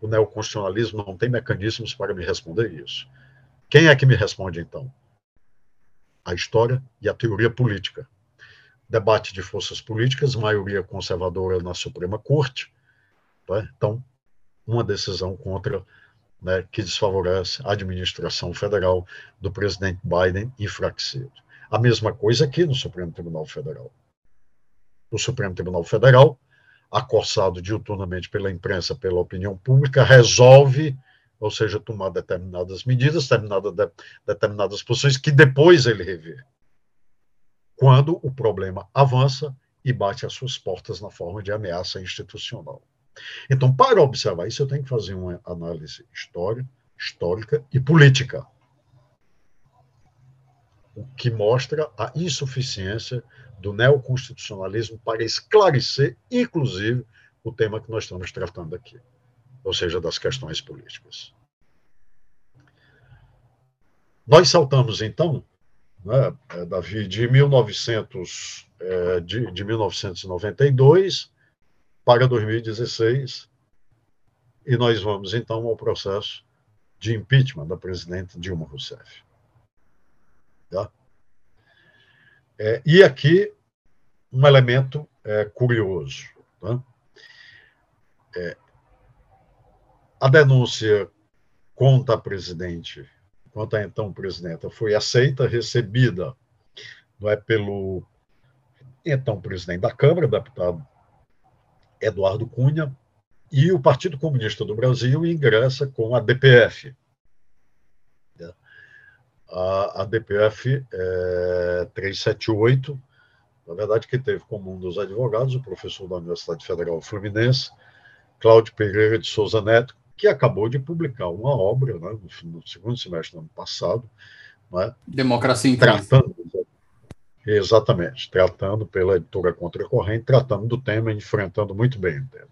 O neoconstitucionalismo não tem mecanismos para me responder isso. Quem é que me responde, então? a história e a teoria política. Debate de forças políticas, maioria conservadora na Suprema Corte. Tá? Então, uma decisão contra, né, que desfavorece a administração federal do presidente Biden enfraquecido. A mesma coisa aqui no Supremo Tribunal Federal. O Supremo Tribunal Federal, acossado diuturnamente pela imprensa, pela opinião pública, resolve ou seja, tomar determinadas medidas, determinada, de, determinadas posições que depois ele revê. Quando o problema avança e bate às suas portas na forma de ameaça institucional. Então, para observar isso, eu tenho que fazer uma análise histórica, histórica e política, o que mostra a insuficiência do neoconstitucionalismo para esclarecer, inclusive, o tema que nós estamos tratando aqui ou seja, das questões políticas. Nós saltamos, então, né, é, Davi, de, 1900, é, de, de 1992 para 2016, e nós vamos, então, ao processo de impeachment da presidente Dilma Rousseff. Tá? É, e aqui, um elemento é, curioso. Tá? É, a denúncia contra a presidente, contra a então presidenta, foi aceita, recebida não é, pelo então presidente da Câmara, deputado Eduardo Cunha, e o Partido Comunista do Brasil ingressa com a DPF. A, a DPF é, 378, na verdade, que teve como um dos advogados o professor da Universidade Federal Fluminense, Cláudio Pereira de Souza Neto, que acabou de publicar uma obra né, no, segundo semestre do ano passado. Né, Democracia em tratando, Exatamente, tratando pela editora Contracorrente, tratando do tema, enfrentando muito bem o tema.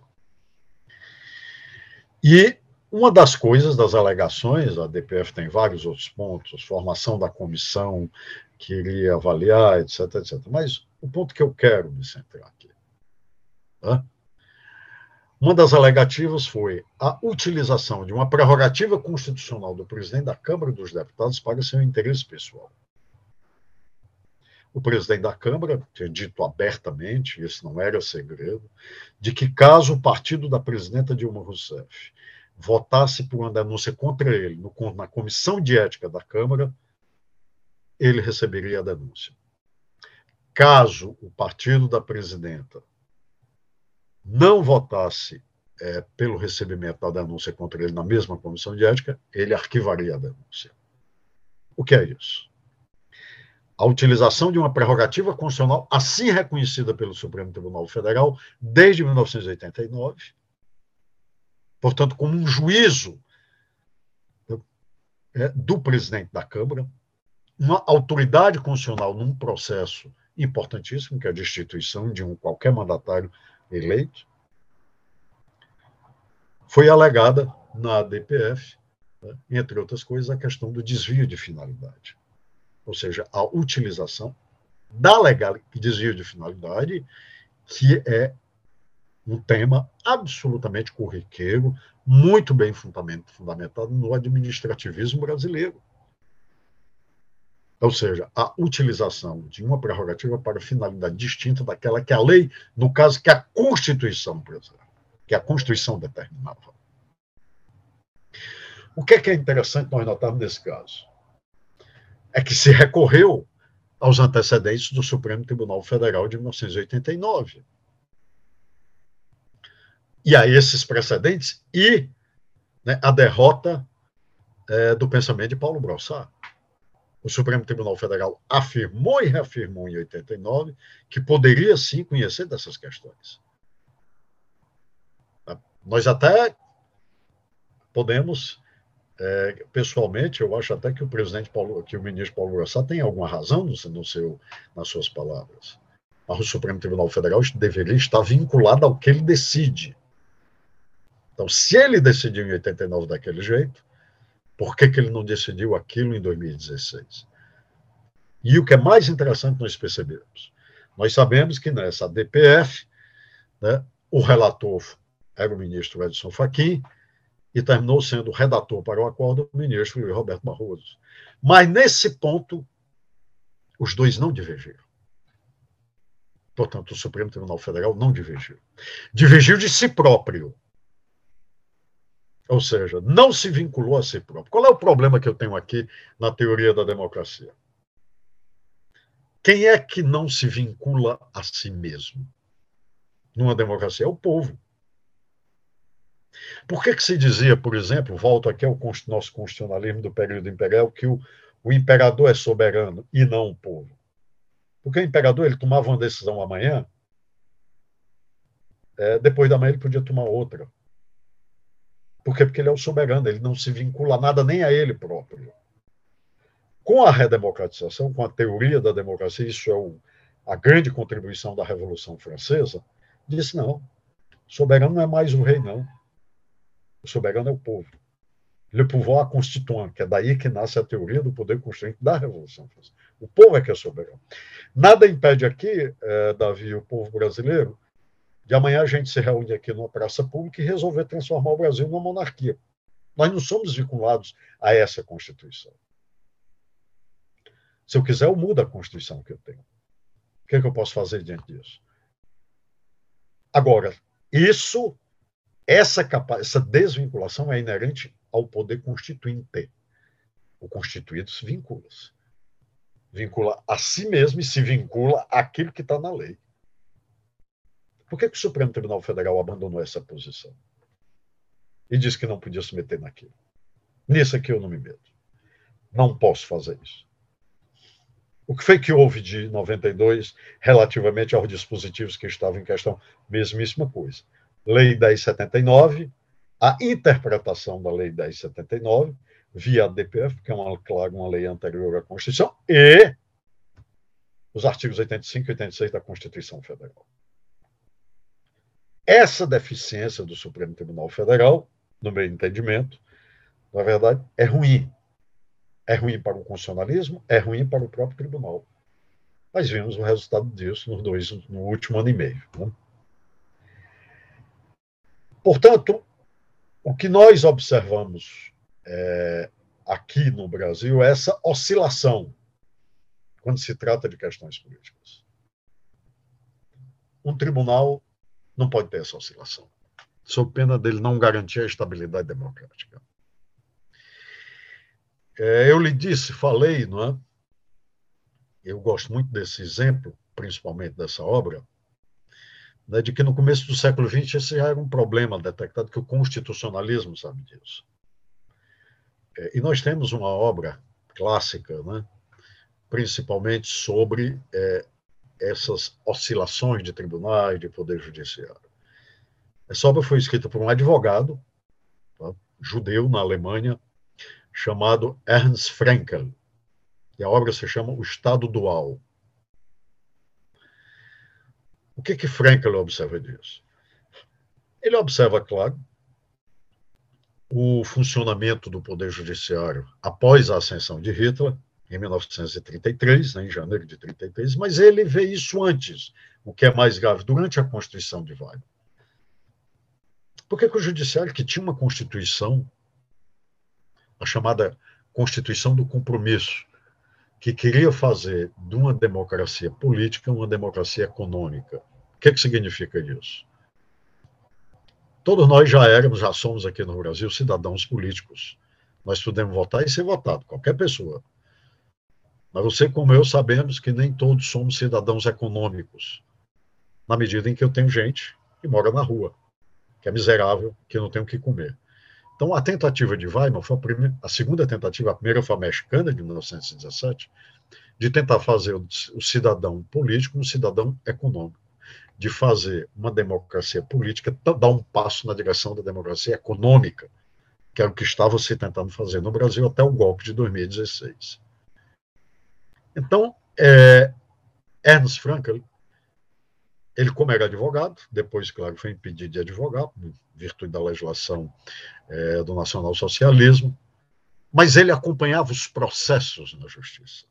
E uma das coisas, das alegações, a DPF tem vários outros pontos, formação da comissão que iria avaliar, etc, etc. Mas o ponto que eu quero me centrar aqui né, uma das alegativas foi a utilização de uma prerrogativa constitucional do presidente da Câmara dos Deputados para seu interesse pessoal. O presidente da Câmara tinha dito abertamente, isso não era segredo, de que caso o partido da presidenta Dilma Rousseff votasse por uma denúncia contra ele no, na comissão de ética da Câmara, ele receberia a denúncia. Caso o partido da presidenta não votasse é, pelo recebimento da denúncia contra ele na mesma comissão de ética, ele arquivaria a denúncia. O que é isso? A utilização de uma prerrogativa constitucional assim reconhecida pelo Supremo Tribunal Federal desde 1989, portanto, como um juízo é, do presidente da Câmara, uma autoridade constitucional num processo importantíssimo, que é a destituição de um qualquer mandatário eleito, foi alegada na DPF, né, entre outras coisas, a questão do desvio de finalidade. Ou seja, a utilização da legalidade, desvio de finalidade, que é um tema absolutamente corriqueiro, muito bem fundamentado no administrativismo brasileiro. Ou seja, a utilização de uma prerrogativa para finalidade distinta daquela que a lei, no caso que a Constituição brasileira, que a Constituição determinava. O que é, que é interessante nós notarmos nesse caso? É que se recorreu aos antecedentes do Supremo Tribunal Federal de 1989 e a esses precedentes e né, a derrota é, do pensamento de Paulo Brossard. O Supremo Tribunal Federal afirmou e reafirmou em 89 que poderia sim conhecer dessas questões. Nós até podemos, é, pessoalmente, eu acho até que o presidente Paulo, que o ministro Paulo Brossard tem alguma razão no, no seu, nas suas palavras. Mas o Supremo Tribunal Federal deveria estar vinculado ao que ele decide então, se ele decidiu em 89 daquele jeito, por que, que ele não decidiu aquilo em 2016? E o que é mais interessante nós percebemos, nós sabemos que nessa DPF, né, o relator era o ministro Edson Fachin e terminou sendo redator para o acordo o ministro Roberto Barroso. Mas nesse ponto, os dois não divergiram. Portanto, o Supremo Tribunal Federal não divergiu. Divergiu de si próprio. Ou seja, não se vinculou a si próprio. Qual é o problema que eu tenho aqui na teoria da democracia? Quem é que não se vincula a si mesmo? Numa democracia é o povo. Por que, que se dizia, por exemplo, volto aqui ao nosso constitucionalismo do período imperial, que o, o imperador é soberano e não o povo? Porque o imperador ele tomava uma decisão amanhã, é, depois da manhã ele podia tomar outra. Por quê? Porque ele é o soberano, ele não se vincula a nada nem a ele próprio. Com a redemocratização, com a teoria da democracia, isso é o, a grande contribuição da Revolução Francesa, disse: não, soberano não é mais o rei, não. O soberano é o povo. Le pouvoir constituant, que é daí que nasce a teoria do poder constituinte da Revolução Francesa. O povo é que é soberano. Nada impede aqui, eh, Davi, o povo brasileiro, de amanhã a gente se reúne aqui numa praça pública e resolver transformar o Brasil numa monarquia. Nós não somos vinculados a essa Constituição. Se eu quiser, eu mudo a Constituição que eu tenho. O que, é que eu posso fazer diante disso? Agora, isso, essa, essa desvinculação é inerente ao poder constituinte. O constituído se vincula. -se. Vincula a si mesmo e se vincula àquilo que está na lei. Por que, que o Supremo Tribunal Federal abandonou essa posição? E disse que não podia se meter naquilo. Nisso aqui eu não me meto. Não posso fazer isso. O que foi que houve de 92 relativamente aos dispositivos que estavam em questão? Mesmíssima coisa. Lei 1079, a interpretação da Lei 1079 via a DPF, que é uma, claro, uma lei anterior à Constituição, e os artigos 85 e 86 da Constituição Federal. Essa deficiência do Supremo Tribunal Federal, no meu entendimento, na verdade, é ruim. É ruim para o constitucionalismo, é ruim para o próprio tribunal. Mas vimos o resultado disso nos dois, no último ano e meio. Né? Portanto, o que nós observamos é, aqui no Brasil é essa oscilação quando se trata de questões políticas. Um tribunal não pode ter essa oscilação, sob pena dele não garantir a estabilidade democrática. É, eu lhe disse, falei, não é? Eu gosto muito desse exemplo, principalmente dessa obra, né, de que no começo do século XX esse já era um problema detectado, que o constitucionalismo sabe disso. É, e nós temos uma obra clássica, né, principalmente sobre é, essas oscilações de tribunais, de poder judiciário. Essa obra foi escrita por um advogado tá, judeu na Alemanha, chamado Ernst Frenkel. E a obra se chama O Estado Dual. O que que Frenkel observa disso? Ele observa, claro, o funcionamento do poder judiciário após a ascensão de Hitler, em 1933, né, em janeiro de 33, mas ele vê isso antes, o que é mais grave, durante a Constituição de Weimar. Por que, que o Judiciário, que tinha uma Constituição, a chamada Constituição do Compromisso, que queria fazer de uma democracia política uma democracia econômica. O que, que significa isso? Todos nós já éramos, já somos aqui no Brasil cidadãos políticos. Nós podemos votar e ser votado, qualquer pessoa. Mas você, como eu, sabemos que nem todos somos cidadãos econômicos, na medida em que eu tenho gente que mora na rua, que é miserável, que não tem o que comer. Então, a tentativa de Weimar foi a, primeira, a segunda tentativa, a primeira foi a mexicana, de 1917, de tentar fazer o, cidadão político um cidadão econômico, de fazer uma democracia política, dar um passo na direção da democracia econômica, que era o que estava se tentando fazer no Brasil até o golpe de 2016. Então, é, Ernst Frankel, ele como era advogado, depois, claro, foi impedido de advogar, em virtude da legislação é, do nacionalsocialismo, mas ele acompanhava os processos na justiça.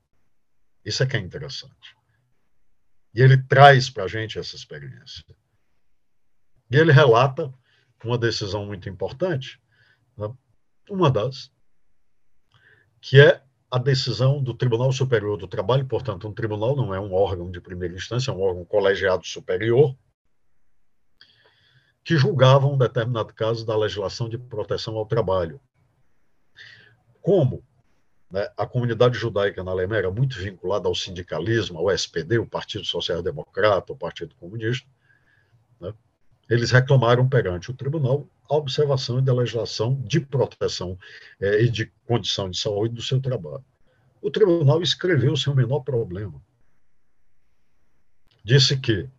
Isso é que é interessante. E ele traz para a gente essa experiência. E ele relata uma decisão muito importante, né, uma das, que é a decisão do Tribunal Superior do Trabalho, portanto, um tribunal não é um órgão de primeira instância, é um órgão colegiado superior, que julgava um determinado caso da legislação de proteção ao trabalho. Como né, a comunidade judaica na Alemanha era muito vinculada ao sindicalismo, ao SPD, o Partido Social Democrata, o Partido Comunista, né, eles reclamaram perante o tribunal a observação da legislação de proteção é, e de condição de saúde do seu trabalho. O tribunal escreveu sem o menor problema. Disse que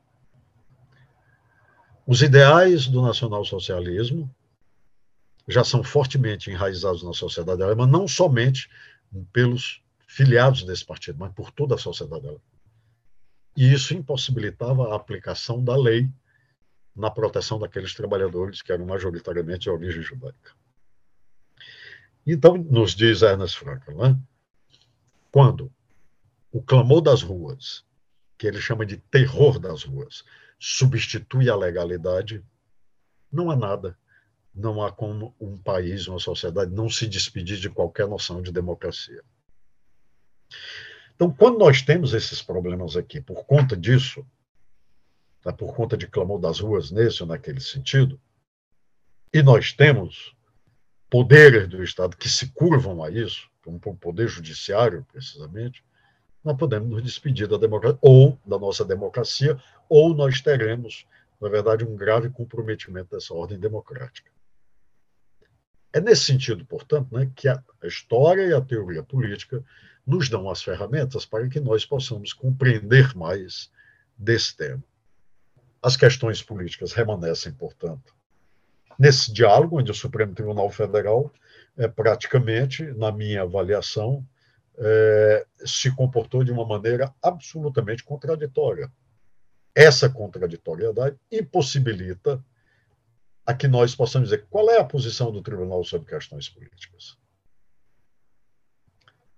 os ideais do nacionalsocialismo já são fortemente enraizados na sociedade alemã, não somente pelos filiados desse partido, mas por toda a sociedade alemã. E isso impossibilitava a aplicação da lei na proteção daqueles trabalhadores que eram majoritariamente de origem judaica. Então, nos diz Ernest Frankel, né? quando o clamor das ruas, que ele chama de terror das ruas, substitui a legalidade, não há nada. Não há como um país, uma sociedade, não se despedir de qualquer noção de democracia. Então, quando nós temos esses problemas aqui, por conta disso, tá, por conta de clamor das ruas nesse ou naquele sentido, e nós temos poderes do Estado que se curvam a isso, como o poder judiciário, precisamente, nós podemos nos despedir da democracia, ou da nossa democracia, ou nós teremos, na verdade, um grave comprometimento dessa ordem democrática. É nesse sentido, portanto, né, que a história e a teoria política nos dão as ferramentas para que nós possamos compreender mais desse tema. As questões políticas remanescem, portanto, nesse diálogo onde o Supremo Tribunal Federal é praticamente, na minha avaliação, é, se comportou de uma maneira absolutamente contraditória. Essa contraditoriedade impossibilita a que nós possamos dizer qual é a posição do tribunal sobre questões políticas.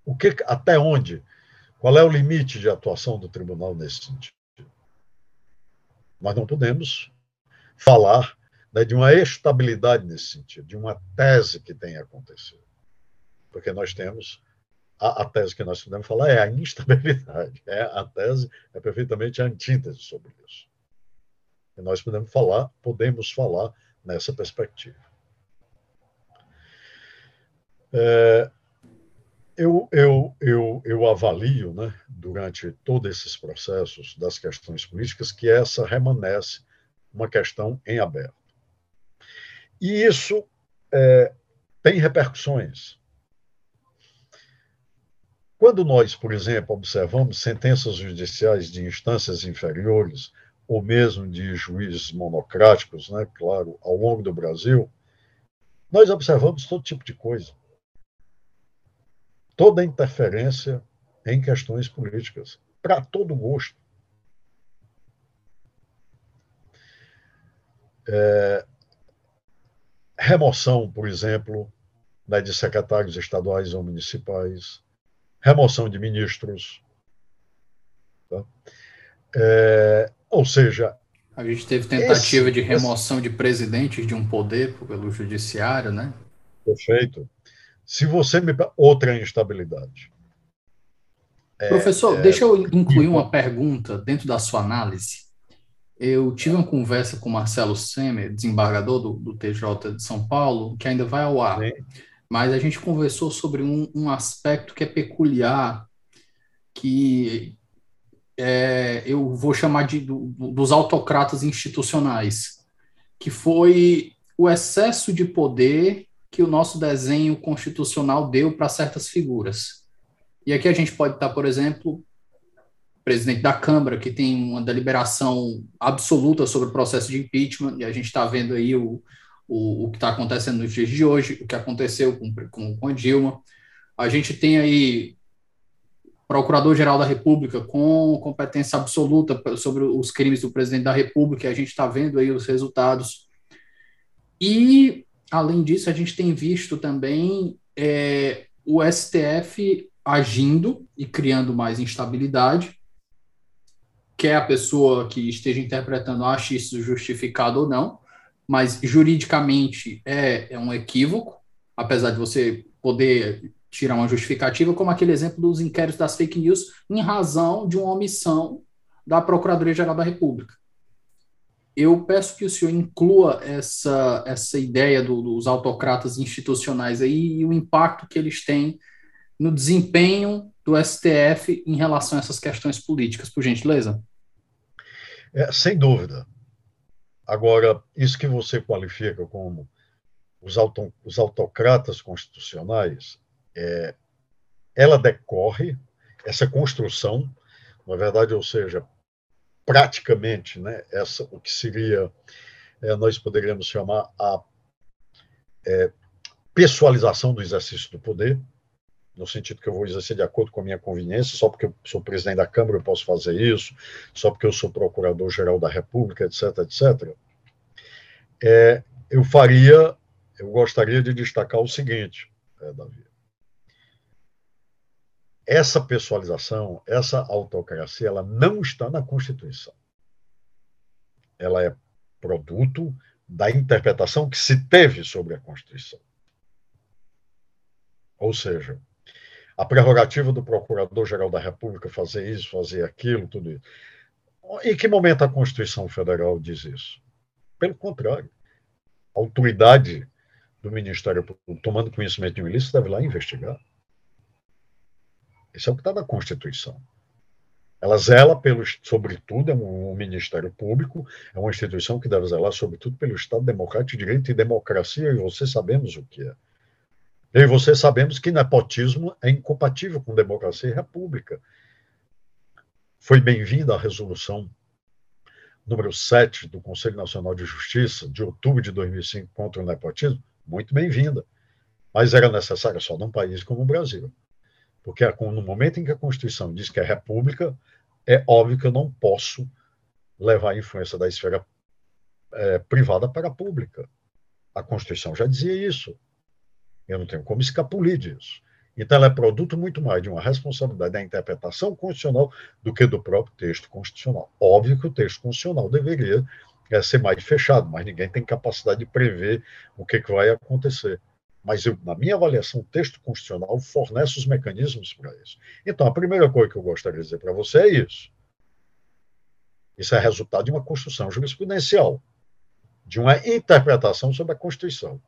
O que, até onde? Qual é o limite de atuação do tribunal nesse sentido? Nós não podemos falar né, de uma estabilidade nesse sentido, de uma tese que tenha acontecido. Porque nós temos a, a, tese que nós podemos falar é a instabilidade. É, a tese é perfeitamente a antítese sobre isso. E nós podemos falar, podemos falar nessa perspectiva. É, eu, eu, eu, eu avalio, né, durante todos esses processos das questões políticas, que essa remanesce uma questão em aberto. E isso é, tem repercussões. Quando nós, por exemplo, observamos sentenças judiciais de instâncias inferiores, ou mesmo de juízes monocráticos, né, claro, ao longo do Brasil, nós observamos todo tipo de coisa toda interferência em questões políticas, para todo gosto. É, remoção, por exemplo, né, de secretários estaduais ou municipais, remoção de ministros. Tá? É, ou seja. A gente teve tentativa esse, de remoção esse... de presidentes de um poder pelo judiciário, né? Perfeito. Se você me. Outra instabilidade. É, Professor, é, deixa eu incluir uma pergunta dentro da sua análise. Eu tive uma conversa com Marcelo Semer, desembargador do, do TJ de São Paulo, que ainda vai ao ar. Sim. Mas a gente conversou sobre um, um aspecto que é peculiar, que é, eu vou chamar de do, dos autocratas institucionais, que foi o excesso de poder que o nosso desenho constitucional deu para certas figuras. E aqui a gente pode estar, por exemplo, presidente da Câmara, que tem uma deliberação absoluta sobre o processo de impeachment, e a gente está vendo aí o, o, o que está acontecendo nos dias de hoje, o que aconteceu com, com, com a Dilma. A gente tem aí Procurador-Geral da República com competência absoluta sobre os crimes do presidente da República, e a gente está vendo aí os resultados. E, além disso, a gente tem visto também é, o STF agindo e criando mais instabilidade, quer a pessoa que esteja interpretando ache isso justificado ou não, mas juridicamente é, é um equívoco, apesar de você poder tirar uma justificativa, como aquele exemplo dos inquéritos das fake news, em razão de uma omissão da Procuradoria-Geral da República. Eu peço que o senhor inclua essa, essa ideia do, dos autocratas institucionais aí e o impacto que eles têm no desempenho do STF em relação a essas questões políticas, por gentileza? É, sem dúvida. Agora, isso que você qualifica como os, auto, os autocratas constitucionais, é, ela decorre, essa construção, na verdade, ou seja, praticamente, né, essa, o que seria, é, nós poderíamos chamar a é, pessoalização do exercício do poder, no sentido que eu vou exercer de acordo com a minha conveniência, só porque eu sou presidente da Câmara eu posso fazer isso, só porque eu sou procurador-geral da República, etc., etc., é, eu faria, eu gostaria de destacar o seguinte, é, Davi. Essa pessoalização, essa autocracia, ela não está na Constituição. Ela é produto da interpretação que se teve sobre a Constituição. Ou seja, a prerrogativa do Procurador-Geral da República fazer isso, fazer aquilo, tudo isso. Em que momento a Constituição Federal diz isso? Pelo contrário, a autoridade do Ministério Público, tomando conhecimento de um ilícito, deve lá investigar. Isso é o que está na Constituição. Ela zela, pelo, sobretudo, é um, um, Ministério Público, é uma instituição que deve zelar, sobretudo, pelo Estado democrático, direito e democracia, e você sabemos o que é. Eu e você sabemos que nepotismo é incompatível com democracia e república. Foi bem-vinda a resolução número 7 do Conselho Nacional de Justiça, de outubro de 2005, contra o nepotismo, muito bem-vinda. Mas era necessária só num país como o Brasil. Porque no momento em que a Constituição diz que é república, é óbvio que eu não posso levar a influência da esfera é, privada para a pública. A Constituição já dizia isso. Eu não tenho como escapulir disso. Então, ela é produto muito mais de uma responsabilidade da interpretação constitucional do que do próprio texto constitucional. Óbvio que o texto constitucional deveria é, ser mais fechado, mas ninguém tem capacidade de prever o que, que vai acontecer. Mas, eu, na minha avaliação, o texto constitucional fornece os mecanismos para isso. Então, a primeira coisa que eu gostaria de dizer para você é isso. Isso é resultado de uma construção jurisprudencial, de uma interpretação sobre a Constituição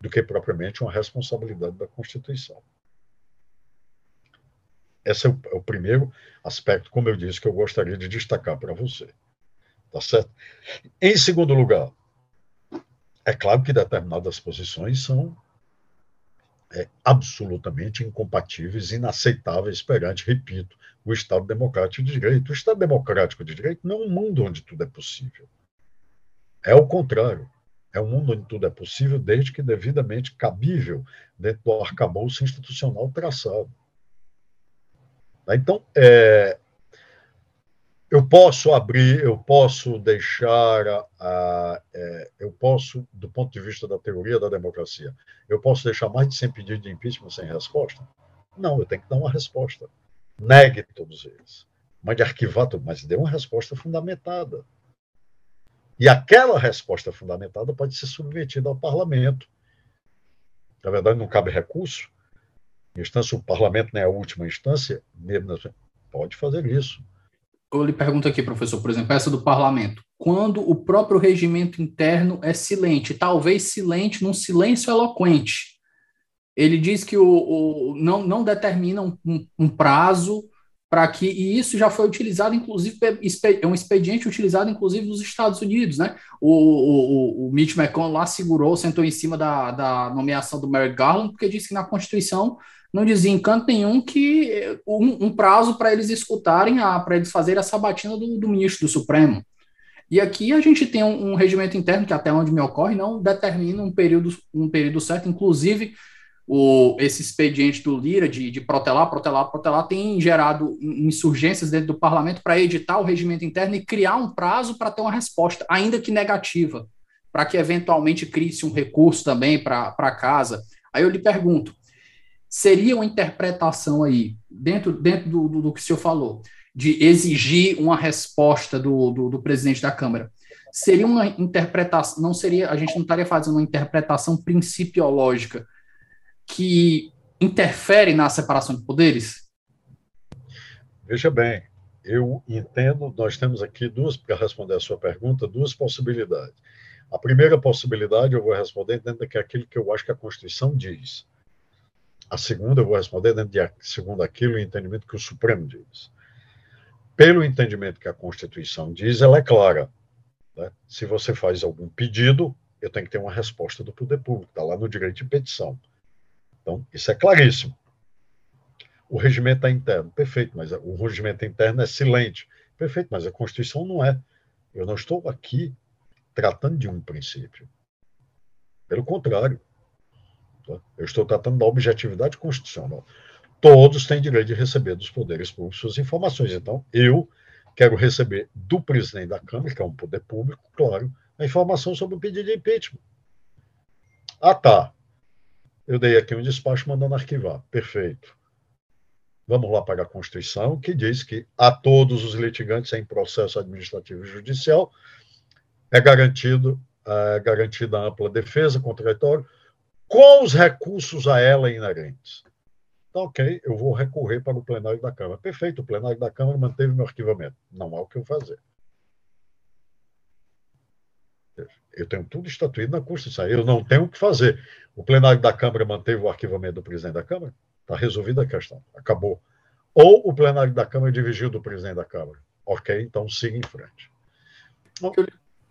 do que propriamente uma responsabilidade da Constituição. Esse é o, é o, primeiro aspecto, como eu disse, que eu gostaria de destacar para você. Tá certo? Em segundo lugar, é claro que determinadas posições são é, absolutamente incompatíveis, inaceitáveis perante, repito, o Estado Democrático de Direito. O Estado Democrático de Direito não é um mundo onde tudo é possível. É o contrário. É um mundo onde tudo é possível, desde que devidamente cabível dentro do arcabouço institucional traçado. Então, é, eu posso abrir, eu posso deixar, a, a, é, eu posso, do ponto de vista da teoria da democracia, eu posso deixar mais de 100 pedidos de impeachment sem resposta? Não, eu tenho que dar uma resposta. Negue todos eles. Mande arquivar tudo, mas dê uma resposta fundamentada. E aquela resposta fundamentada pode ser submetida ao parlamento. Na verdade, não cabe recurso. Instância, o parlamento não é a última instância, pode fazer isso. Eu lhe pergunto aqui, professor, por exemplo, essa do parlamento. Quando o próprio regimento interno é silente, talvez silente num silêncio eloquente, ele diz que o, o não, não determina um, um prazo para que e isso já foi utilizado, inclusive é um expediente utilizado, inclusive nos Estados Unidos, né? O, o, o Mitch McConnell lá segurou, sentou em cima da, da nomeação do Merrick Garland, porque disse que na Constituição não dizia canto nenhum que um, um prazo para eles escutarem, para eles fazerem a sabatina do, do, ministro do Supremo. E aqui a gente tem um, um regimento interno que até onde me ocorre não determina um período, um período certo, inclusive o, esse expediente do Lira de, de protelar, protelar, protelar, tem gerado insurgências dentro do parlamento para editar o regimento interno e criar um prazo para ter uma resposta, ainda que negativa, para que eventualmente crie-se um recurso também para casa. Aí eu lhe pergunto: seria uma interpretação aí, dentro, dentro do, do, do que o senhor falou, de exigir uma resposta do, do, do presidente da Câmara? Seria uma interpretação, não seria, a gente não estaria fazendo uma interpretação principiológica que interfere na separação de poderes? Veja bem, eu entendo, nós temos aqui duas, para responder a sua pergunta, duas possibilidades. A primeira possibilidade eu vou responder dentro daquilo que eu acho que a Constituição diz. A segunda eu vou responder dentro de segundo aquilo entendimento que o Supremo diz. Pelo entendimento que a Constituição diz, ela é clara. Né? Se você faz algum pedido, eu tenho que ter uma resposta do poder público, está lá no direito de petição. Então, isso é claríssimo. O regimento é interno, perfeito, mas o regimento interno é silente. Perfeito, mas a Constituição não é. Eu não estou aqui tratando de um princípio. Pelo contrário, tá? eu estou tratando da objetividade constitucional. Todos têm direito de receber dos poderes públicos suas informações. Então, eu quero receber do presidente da Câmara, que é um poder público, claro, a informação sobre o pedido de impeachment. Ah, tá. Eu dei aqui um despacho mandando arquivar. Perfeito. Vamos lá para a Constituição, que diz que a todos os litigantes em processo administrativo e judicial é garantido é garantida ampla defesa, contraditório, com os recursos a ela inerentes. Então, ok, eu vou recorrer para o plenário da Câmara. Perfeito, o plenário da Câmara manteve meu arquivamento. Não há o que eu fazer. Eu tenho tudo estatuído na Constituição. Eu não tenho o que fazer. O plenário da Câmara manteve o arquivamento do presidente da Câmara? Está resolvida a questão. Acabou. Ou o plenário da Câmara dividiu do presidente da Câmara. Ok, então siga em frente.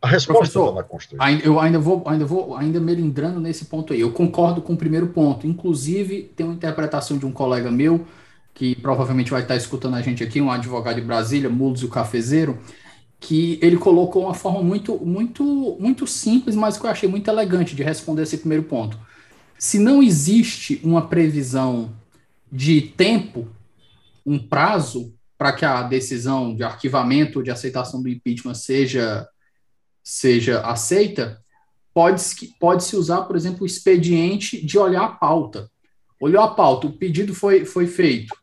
A resposta está na Constituição. Eu ainda vou, ainda vou, ainda melindrando nesse ponto aí. Eu concordo com o primeiro ponto. Inclusive, tem uma interpretação de um colega meu, que provavelmente vai estar escutando a gente aqui, um advogado de Brasília, Mulos e o Cafezeiro, que ele colocou uma forma muito, muito, muito simples, mas que eu achei muito elegante de responder esse primeiro ponto. Se não existe uma previsão de tempo, um prazo para que a decisão de arquivamento ou de aceitação do impeachment seja seja aceita, pode-se pode usar, por exemplo, o expediente de olhar a pauta. Olhou a pauta, o pedido foi, foi feito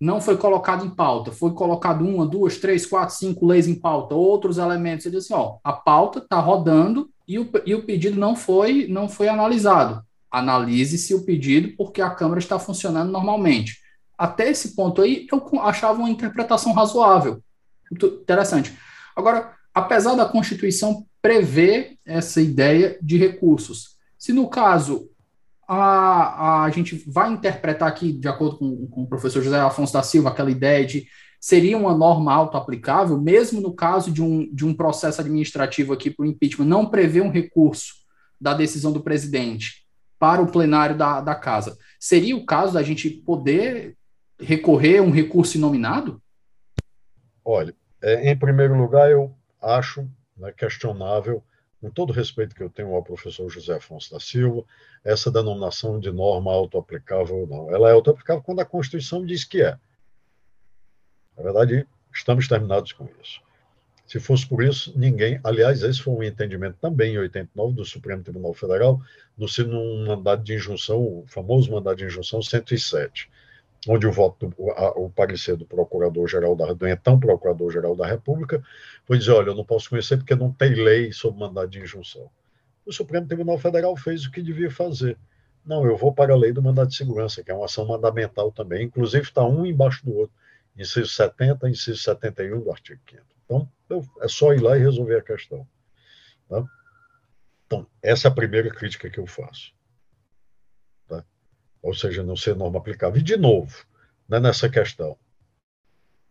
não foi colocado em pauta, foi colocado uma, duas, três, quatro, cinco leis em pauta, outros elementos, ele disse ó, a pauta está rodando e o, e o pedido não foi, não foi analisado. Analise-se o pedido porque a Câmara está funcionando normalmente. Até esse ponto aí, eu achava uma interpretação razoável. Muito interessante. Agora, apesar da Constituição prever essa ideia de recursos, se no caso a, a gente vai interpretar aqui, de acordo com, com o professor José Afonso da Silva, aquela ideia de seria uma norma auto-aplicável, mesmo no caso de um, de um processo administrativo aqui para o impeachment, não prever um recurso da decisão do presidente para o plenário da, da casa. Seria o caso da gente poder recorrer a um recurso inominado? Olha, é, em primeiro lugar, eu acho né, questionável com todo o respeito que eu tenho ao professor José Afonso da Silva, essa denominação de norma autoaplicável não. Ela é autoaplicável quando a Constituição diz que é. Na verdade, estamos terminados com isso. Se fosse por isso, ninguém. Aliás, esse foi um entendimento também em 89 do Supremo Tribunal Federal, no sino um mandado de injunção, o famoso mandado de injunção 107. Onde o voto, a, o parecer do procurador-geral da, do então procurador-geral da República, foi dizer, olha, eu não posso conhecer porque não tem lei sobre mandado de injunção. O Supremo Tribunal Federal fez o que devia fazer. Não, eu vou para a lei do mandado de segurança, que é uma ação mandamental também, inclusive está um embaixo do outro, inciso 70, inciso 71 do artigo 5 Então, eu, é só ir lá e resolver a questão. Tá? Então, essa é a primeira crítica que eu faço ou seja, não ser norma aplicável. E, de novo, né, nessa questão,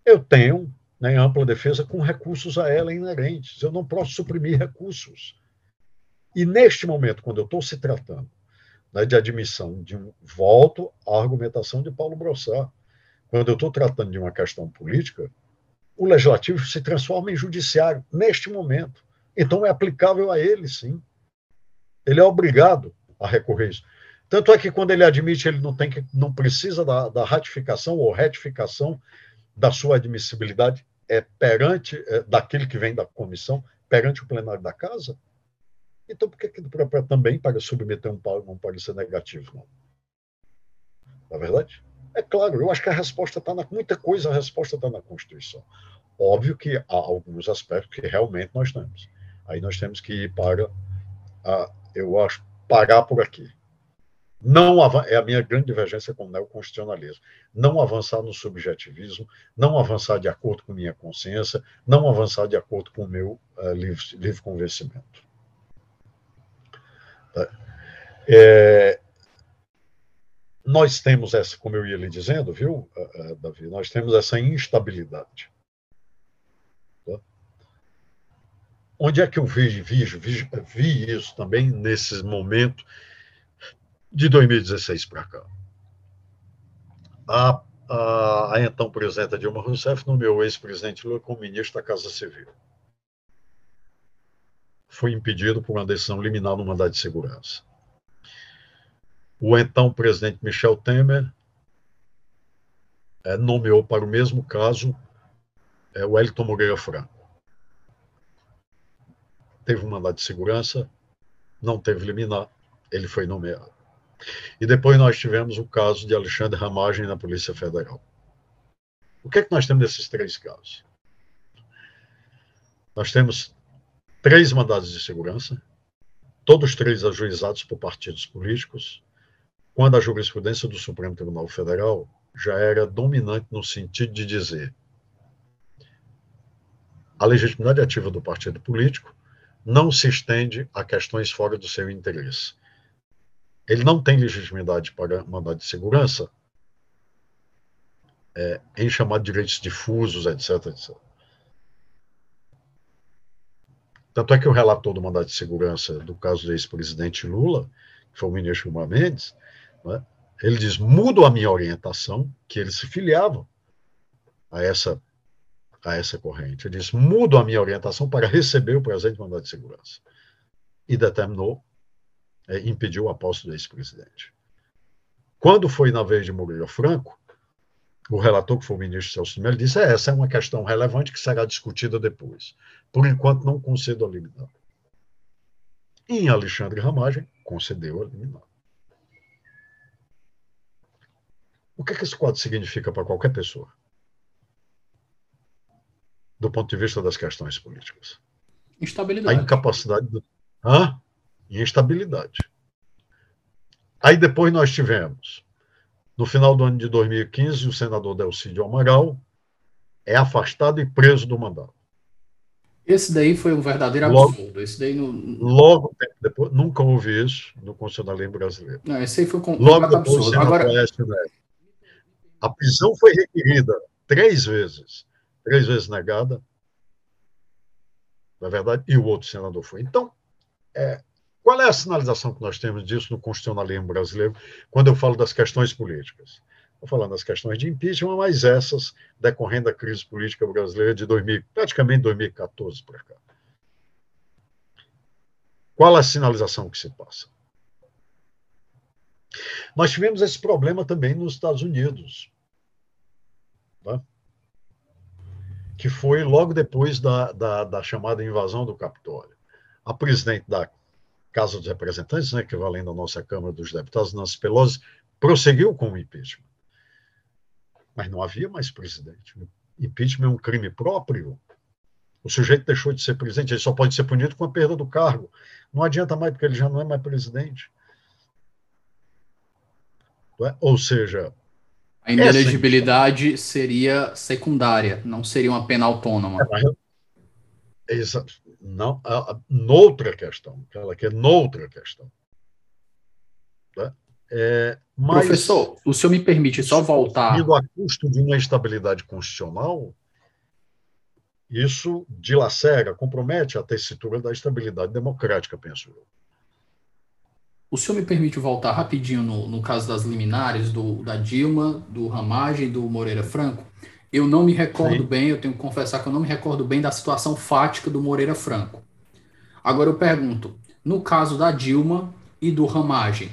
eu tenho né, ampla defesa com recursos a ela inerentes. Eu não posso suprimir recursos. E, neste momento, quando eu estou se tratando né, de admissão de um volto à argumentação de Paulo Brossard, quando eu estou tratando de uma questão política, o legislativo se transforma em judiciário neste momento. Então é aplicável a ele, sim. Ele é obrigado a recorrer a isso. Tanto é que quando ele admite, ele não tem que, não precisa da, da ratificação ou retificação da sua admissibilidade é perante é, daquele que vem da comissão, perante o plenário da casa. Então, por que, que também para submeter um, um parecer negativo? Não? Na é verdade? É claro, eu acho que a resposta está na. Muita coisa, a resposta está na Constituição. Óbvio que há alguns aspectos que realmente nós temos. Aí nós temos que ir para, a, eu acho, parar por aqui. Não é a minha grande divergência com o neoconstitucionalismo. Não avançar no subjetivismo, não avançar de acordo com minha consciência, não avançar de acordo com o meu uh, livre, livre convencimento. Tá? É, nós temos essa, como eu ia lhe dizendo, viu, uh, uh, Davi, nós temos essa instabilidade. Tá? Onde é que eu vi, isso também nesse momento de 2016 para cá. A, a, a, então presidenta Dilma Rousseff nomeou o ex-presidente Lula como ministro da Casa Civil. Foi impedido por uma decisão liminar no mandato de segurança. O então presidente Michel Temer é, nomeou para o mesmo caso é, o Elton Moreira Franco. Teve um mandato de segurança, não teve liminar, ele foi nomeado. E depois nós tivemos o caso de Alexandre Ramagem na Polícia Federal. O que é que nós temos nesses três casos? Nós temos três mandados de segurança, todos três ajuizados por partidos políticos, quando a jurisprudência do Supremo Tribunal Federal já era dominante no sentido de dizer a legitimidade ativa do partido político não se estende a questões fora do seu interesse ele não tem legitimidade para mandar de segurança é, em chamar de direitos difusos, etc, etc. Tanto é que o relator do mandato de segurança do caso do ex-presidente Lula, que foi o ministro Gilmar Mendes, né, ele diz: mudo a minha orientação, que ele se filiava a essa, a essa corrente. Ele diz: mudo a minha orientação para receber o presente mandato de segurança. E determinou é, impediu a posse do ex-presidente. Quando foi na vez de Moreira Franco, o relator, que foi o ministro Celso Melo, disse: é, essa é uma questão relevante que será discutida depois. Por enquanto, não concedo a liminar. Em Alexandre Ramagem, concedeu a liminar. O que, é que esse quadro significa para qualquer pessoa? Do ponto de vista das questões políticas. Instabilidade. A incapacidade do. Hã? E instabilidade. Aí depois nós tivemos, no final do ano de 2015, o senador Delcídio Amaral é afastado e preso do mandato. Esse daí foi um verdadeiro logo, absurdo. Esse daí não... Logo depois, nunca houve isso no constitucionalismo brasileiro. Não, esse aí foi com, logo depois, absurdo. Agora... A prisão foi requerida três vezes, três vezes negada, na verdade, e o outro senador foi. Então, é, qual é a sinalização que nós temos disso no constitucionalismo brasileiro quando eu falo das questões políticas? Estou falando das questões de impeachment, mas essas decorrendo da crise política brasileira de 2000, praticamente 2014 para cá. Qual a sinalização que se passa? Nós tivemos esse problema também nos Estados Unidos, tá? que foi logo depois da, da, da chamada invasão do Capitólio. A presidente da Casa dos Representantes, né, que valendo a nossa Câmara dos Deputados, Nancy Pelosi, prosseguiu com o impeachment. Mas não havia mais presidente. Impeachment é um crime próprio. O sujeito deixou de ser presidente, ele só pode ser punido com a perda do cargo. Não adianta mais, porque ele já não é mais presidente. É? Ou seja. A inelegibilidade seria secundária, não seria uma pena autônoma. É, exato. Não, a, noutra questão, que é noutra questão. Né? É, mas, Professor, o senhor me permite só voltar. A custo de uma estabilidade constitucional, isso dilacera, compromete a tessitura da estabilidade democrática, penso eu. O senhor me permite voltar rapidinho no, no caso das liminares, do, da Dilma, do Ramagem e do Moreira Franco? Eu não me recordo Sim. bem, eu tenho que confessar que eu não me recordo bem da situação fática do Moreira Franco. Agora eu pergunto, no caso da Dilma e do Ramagem,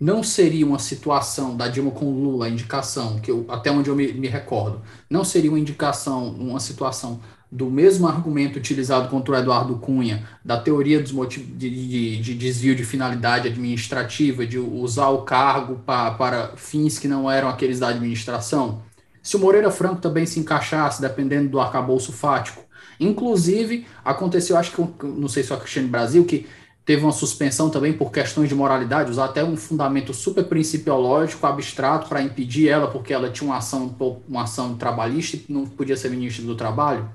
não seria uma situação da Dilma com Lula, a indicação, que eu, até onde eu me, me recordo, não seria uma indicação, uma situação do mesmo argumento utilizado contra o Eduardo Cunha, da teoria dos motivos de, de, de, desvio de finalidade administrativa, de usar o cargo pa, para fins que não eram aqueles da administração? Se o Moreira Franco também se encaixasse, dependendo do arcabouço fático. Inclusive, aconteceu, acho que, não sei se foi a Cristiane Brasil, que teve uma suspensão também por questões de moralidade, usar até um fundamento super principiológico, abstrato, para impedir ela, porque ela tinha uma ação, uma ação trabalhista e não podia ser ministra do Trabalho.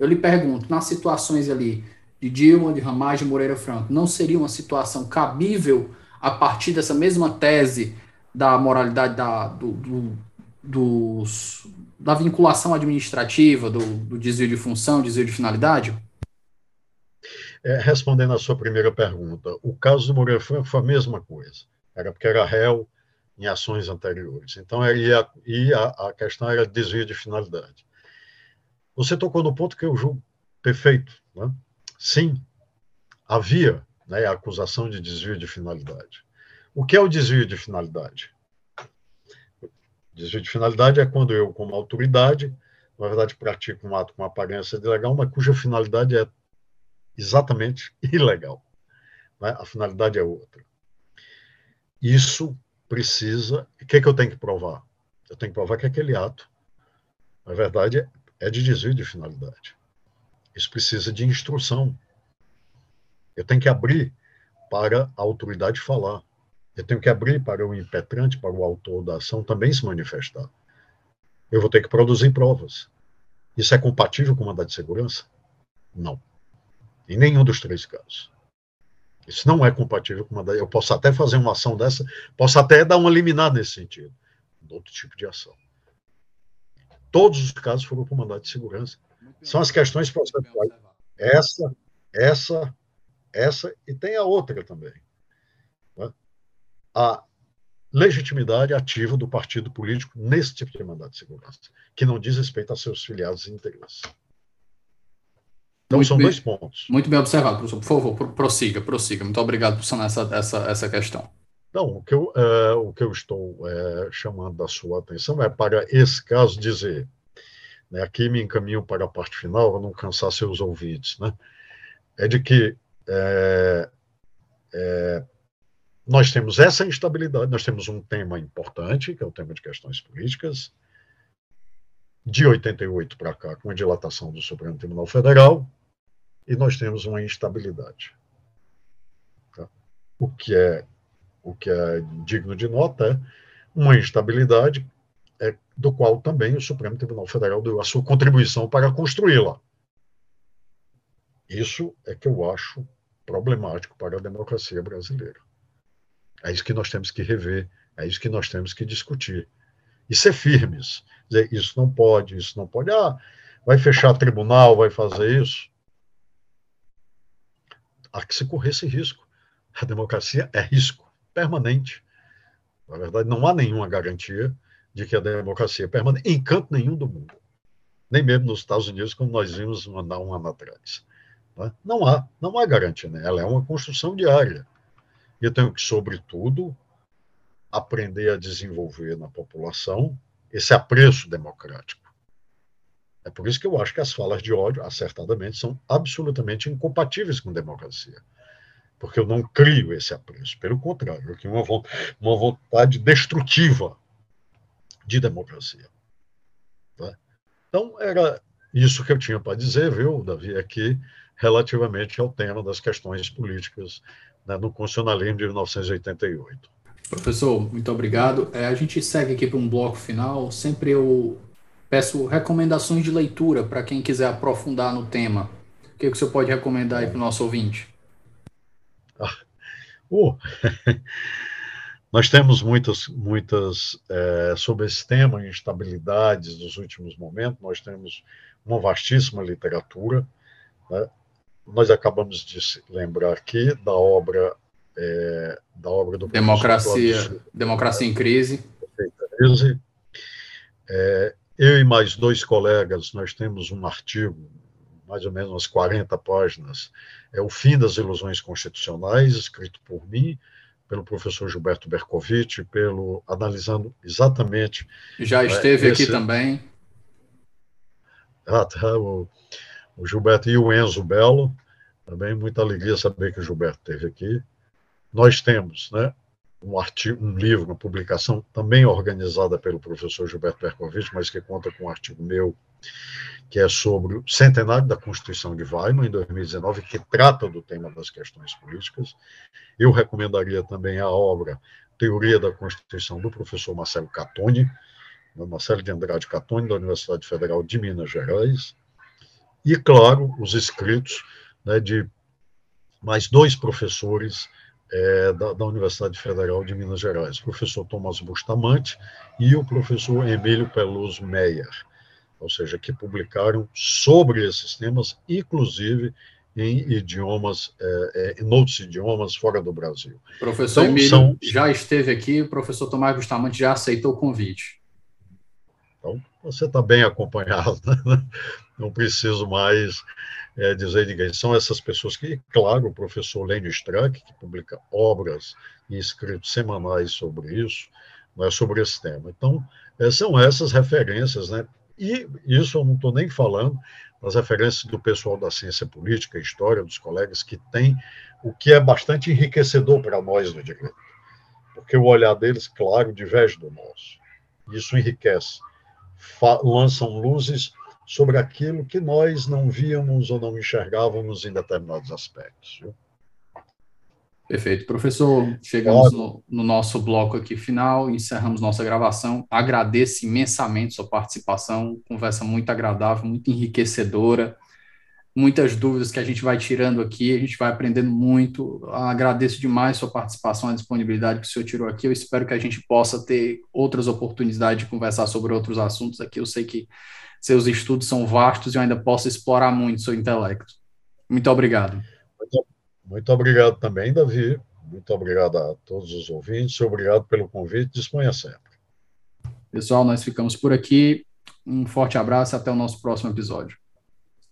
Eu lhe pergunto, nas situações ali de Dilma, de Ramagem, Moreira Franco, não seria uma situação cabível a partir dessa mesma tese da moralidade da, do, do, dos, da vinculação administrativa, do, do desvio de função, desvio de finalidade? É, respondendo à sua primeira pergunta, o caso do Moreira Franco foi a mesma coisa. Era porque era réu em ações anteriores. Então, e a, e a, a questão era desvio de finalidade. Você tocou no ponto que eu julgo perfeito. Né? Sim, havia né, a acusação de desvio de finalidade. O que é o desvio de finalidade? Desvio de finalidade é quando eu, como autoridade, na verdade, pratico um ato com aparência de legal, mas cuja finalidade é exatamente ilegal. Né? A finalidade é outra. Isso precisa. O que, é que eu tenho que provar? Eu tenho que provar que aquele ato, na verdade, é de desvio de finalidade. Isso precisa de instrução. Eu tenho que abrir para a autoridade falar. Eu tenho que abrir para o impetrante, para o autor da ação também se manifestar. Eu vou ter que produzir provas. Isso é compatível com o mandato de segurança? Não. Em nenhum dos três casos. Isso não é compatível com uma. Eu posso até fazer uma ação dessa, posso até dar uma liminar nesse sentido. Outro tipo de ação. Todos os casos foram por mandado de segurança. São as questões processuais. Essa, essa, essa, e tem a outra também. A legitimidade ativa do partido político nesse tipo de mandato de segurança, que não diz respeito a seus filiados e interesses. Então, muito são bem, dois pontos. Muito bem observado, professor. Por favor, prossiga, prossiga. Muito obrigado por sanar essa, essa, essa questão. Não, o que eu, é, o que eu estou é, chamando da sua atenção é para esse caso dizer, né, aqui me encaminho para a parte final, para não cansar seus ouvidos, né, é de que é, é, nós temos essa instabilidade, nós temos um tema importante, que é o tema de questões políticas, de 88 para cá, com a dilatação do Supremo Tribunal Federal, e nós temos uma instabilidade. Tá? O, que é, o que é digno de nota é uma instabilidade é, do qual também o Supremo Tribunal Federal deu a sua contribuição para construí-la. Isso é que eu acho problemático para a democracia brasileira. É isso que nós temos que rever, é isso que nós temos que discutir. E ser firmes. Dizer, isso não pode, isso não pode. Ah, vai fechar tribunal, vai fazer isso há que se correr esse risco. A democracia é risco permanente. Na verdade, não há nenhuma garantia de que a democracia é permanente em canto nenhum do mundo. Nem mesmo nos Estados Unidos, como nós vimos um ano atrás. Né? Não há, não há garantia. Né? Ela é uma construção diária. Eu tenho que, sobretudo, aprender a desenvolver na população esse apreço democrático. É por isso que eu acho que as falas de ódio, acertadamente, são absolutamente incompatíveis com democracia. Porque eu não crio esse apreço. Pelo contrário, eu crio uma, uma vontade destrutiva de democracia. Então, era isso que eu tinha para dizer, viu, Davi, aqui, relativamente ao tema das questões políticas né, no constitucionalismo de 1988. Professor, muito obrigado. É, a gente segue aqui para um bloco final. Sempre eu peço recomendações de leitura para quem quiser aprofundar no tema. O que, que o senhor pode recomendar aí para o nosso ouvinte? Ah, uh, nós temos muitas, muitas é, sobre esse tema, instabilidades dos últimos momentos, nós temos uma vastíssima literatura. Né? Nós acabamos de lembrar aqui da obra é, da obra do Democracia, Democracia em Crise. É, eu e mais dois colegas, nós temos um artigo, mais ou menos umas 40 páginas, é O Fim das Ilusões Constitucionais, escrito por mim, pelo professor Gilberto Bercovitch, pelo analisando exatamente. Já esteve é, esse, aqui também. Ah, tá, o, o Gilberto e o Enzo Belo, também muita alegria saber que o Gilberto esteve aqui. Nós temos né, um artigo, um livro, uma publicação também organizada pelo professor Gilberto Berkovitch, mas que conta com um artigo meu, que é sobre o centenário da Constituição de Weimar, em 2019, que trata do tema das questões políticas. Eu recomendaria também a obra Teoria da Constituição, do professor Marcelo Catoni, né, Marcelo de Andrade Catoni, da Universidade Federal de Minas Gerais, e, claro, os escritos né, de mais dois professores é, da, da, Universidade Federal de Minas Gerais, o professor Thomas Bustamante e o professor Emílio Peloso Meyer, ou seja, que publicaram sobre esses temas, inclusive em idiomas, é, é, em outros idiomas fora do Brasil. O professor então, Emílio são... já esteve aqui, o professor Tomás Bustamante já aceitou o convite. Então, você está bem acompanhado, né? não preciso mais é, dizer ninguém. São essas pessoas que, claro, o professor Lênio Strack, que publica obras e escritos semanais sobre isso, né, sobre esse tema. Então, é, são essas referências, né? E isso eu não estou nem falando das referências do pessoal da ciência política, história, dos colegas que tem, o que é bastante enriquecedor para nós do direito. Porque o olhar deles, claro, diverge do nosso. Isso enriquece. Lançam luzes sobre aquilo que nós não víamos ou não enxergávamos em determinados aspectos. Viu? Perfeito. Professor, chegamos no, no, nosso bloco aqui final, encerramos nossa gravação. Agradeço imensamente sua participação, conversa muito agradável, muito enriquecedora, muitas dúvidas que a gente vai tirando aqui, a gente vai aprendendo muito. Agradeço demais sua participação, a disponibilidade que o senhor tirou aqui. Eu espero que a gente possa ter outras oportunidades de conversar sobre outros assuntos aqui. Eu sei que seus estudos são vastos e eu ainda posso explorar muito seu intelecto. Muito obrigado. Muito, muito obrigado também, Davi. Muito obrigado a todos os ouvintes. Obrigado pelo convite. Disponha sempre. Pessoal, nós ficamos por aqui. Um forte abraço e até o nosso próximo episódio.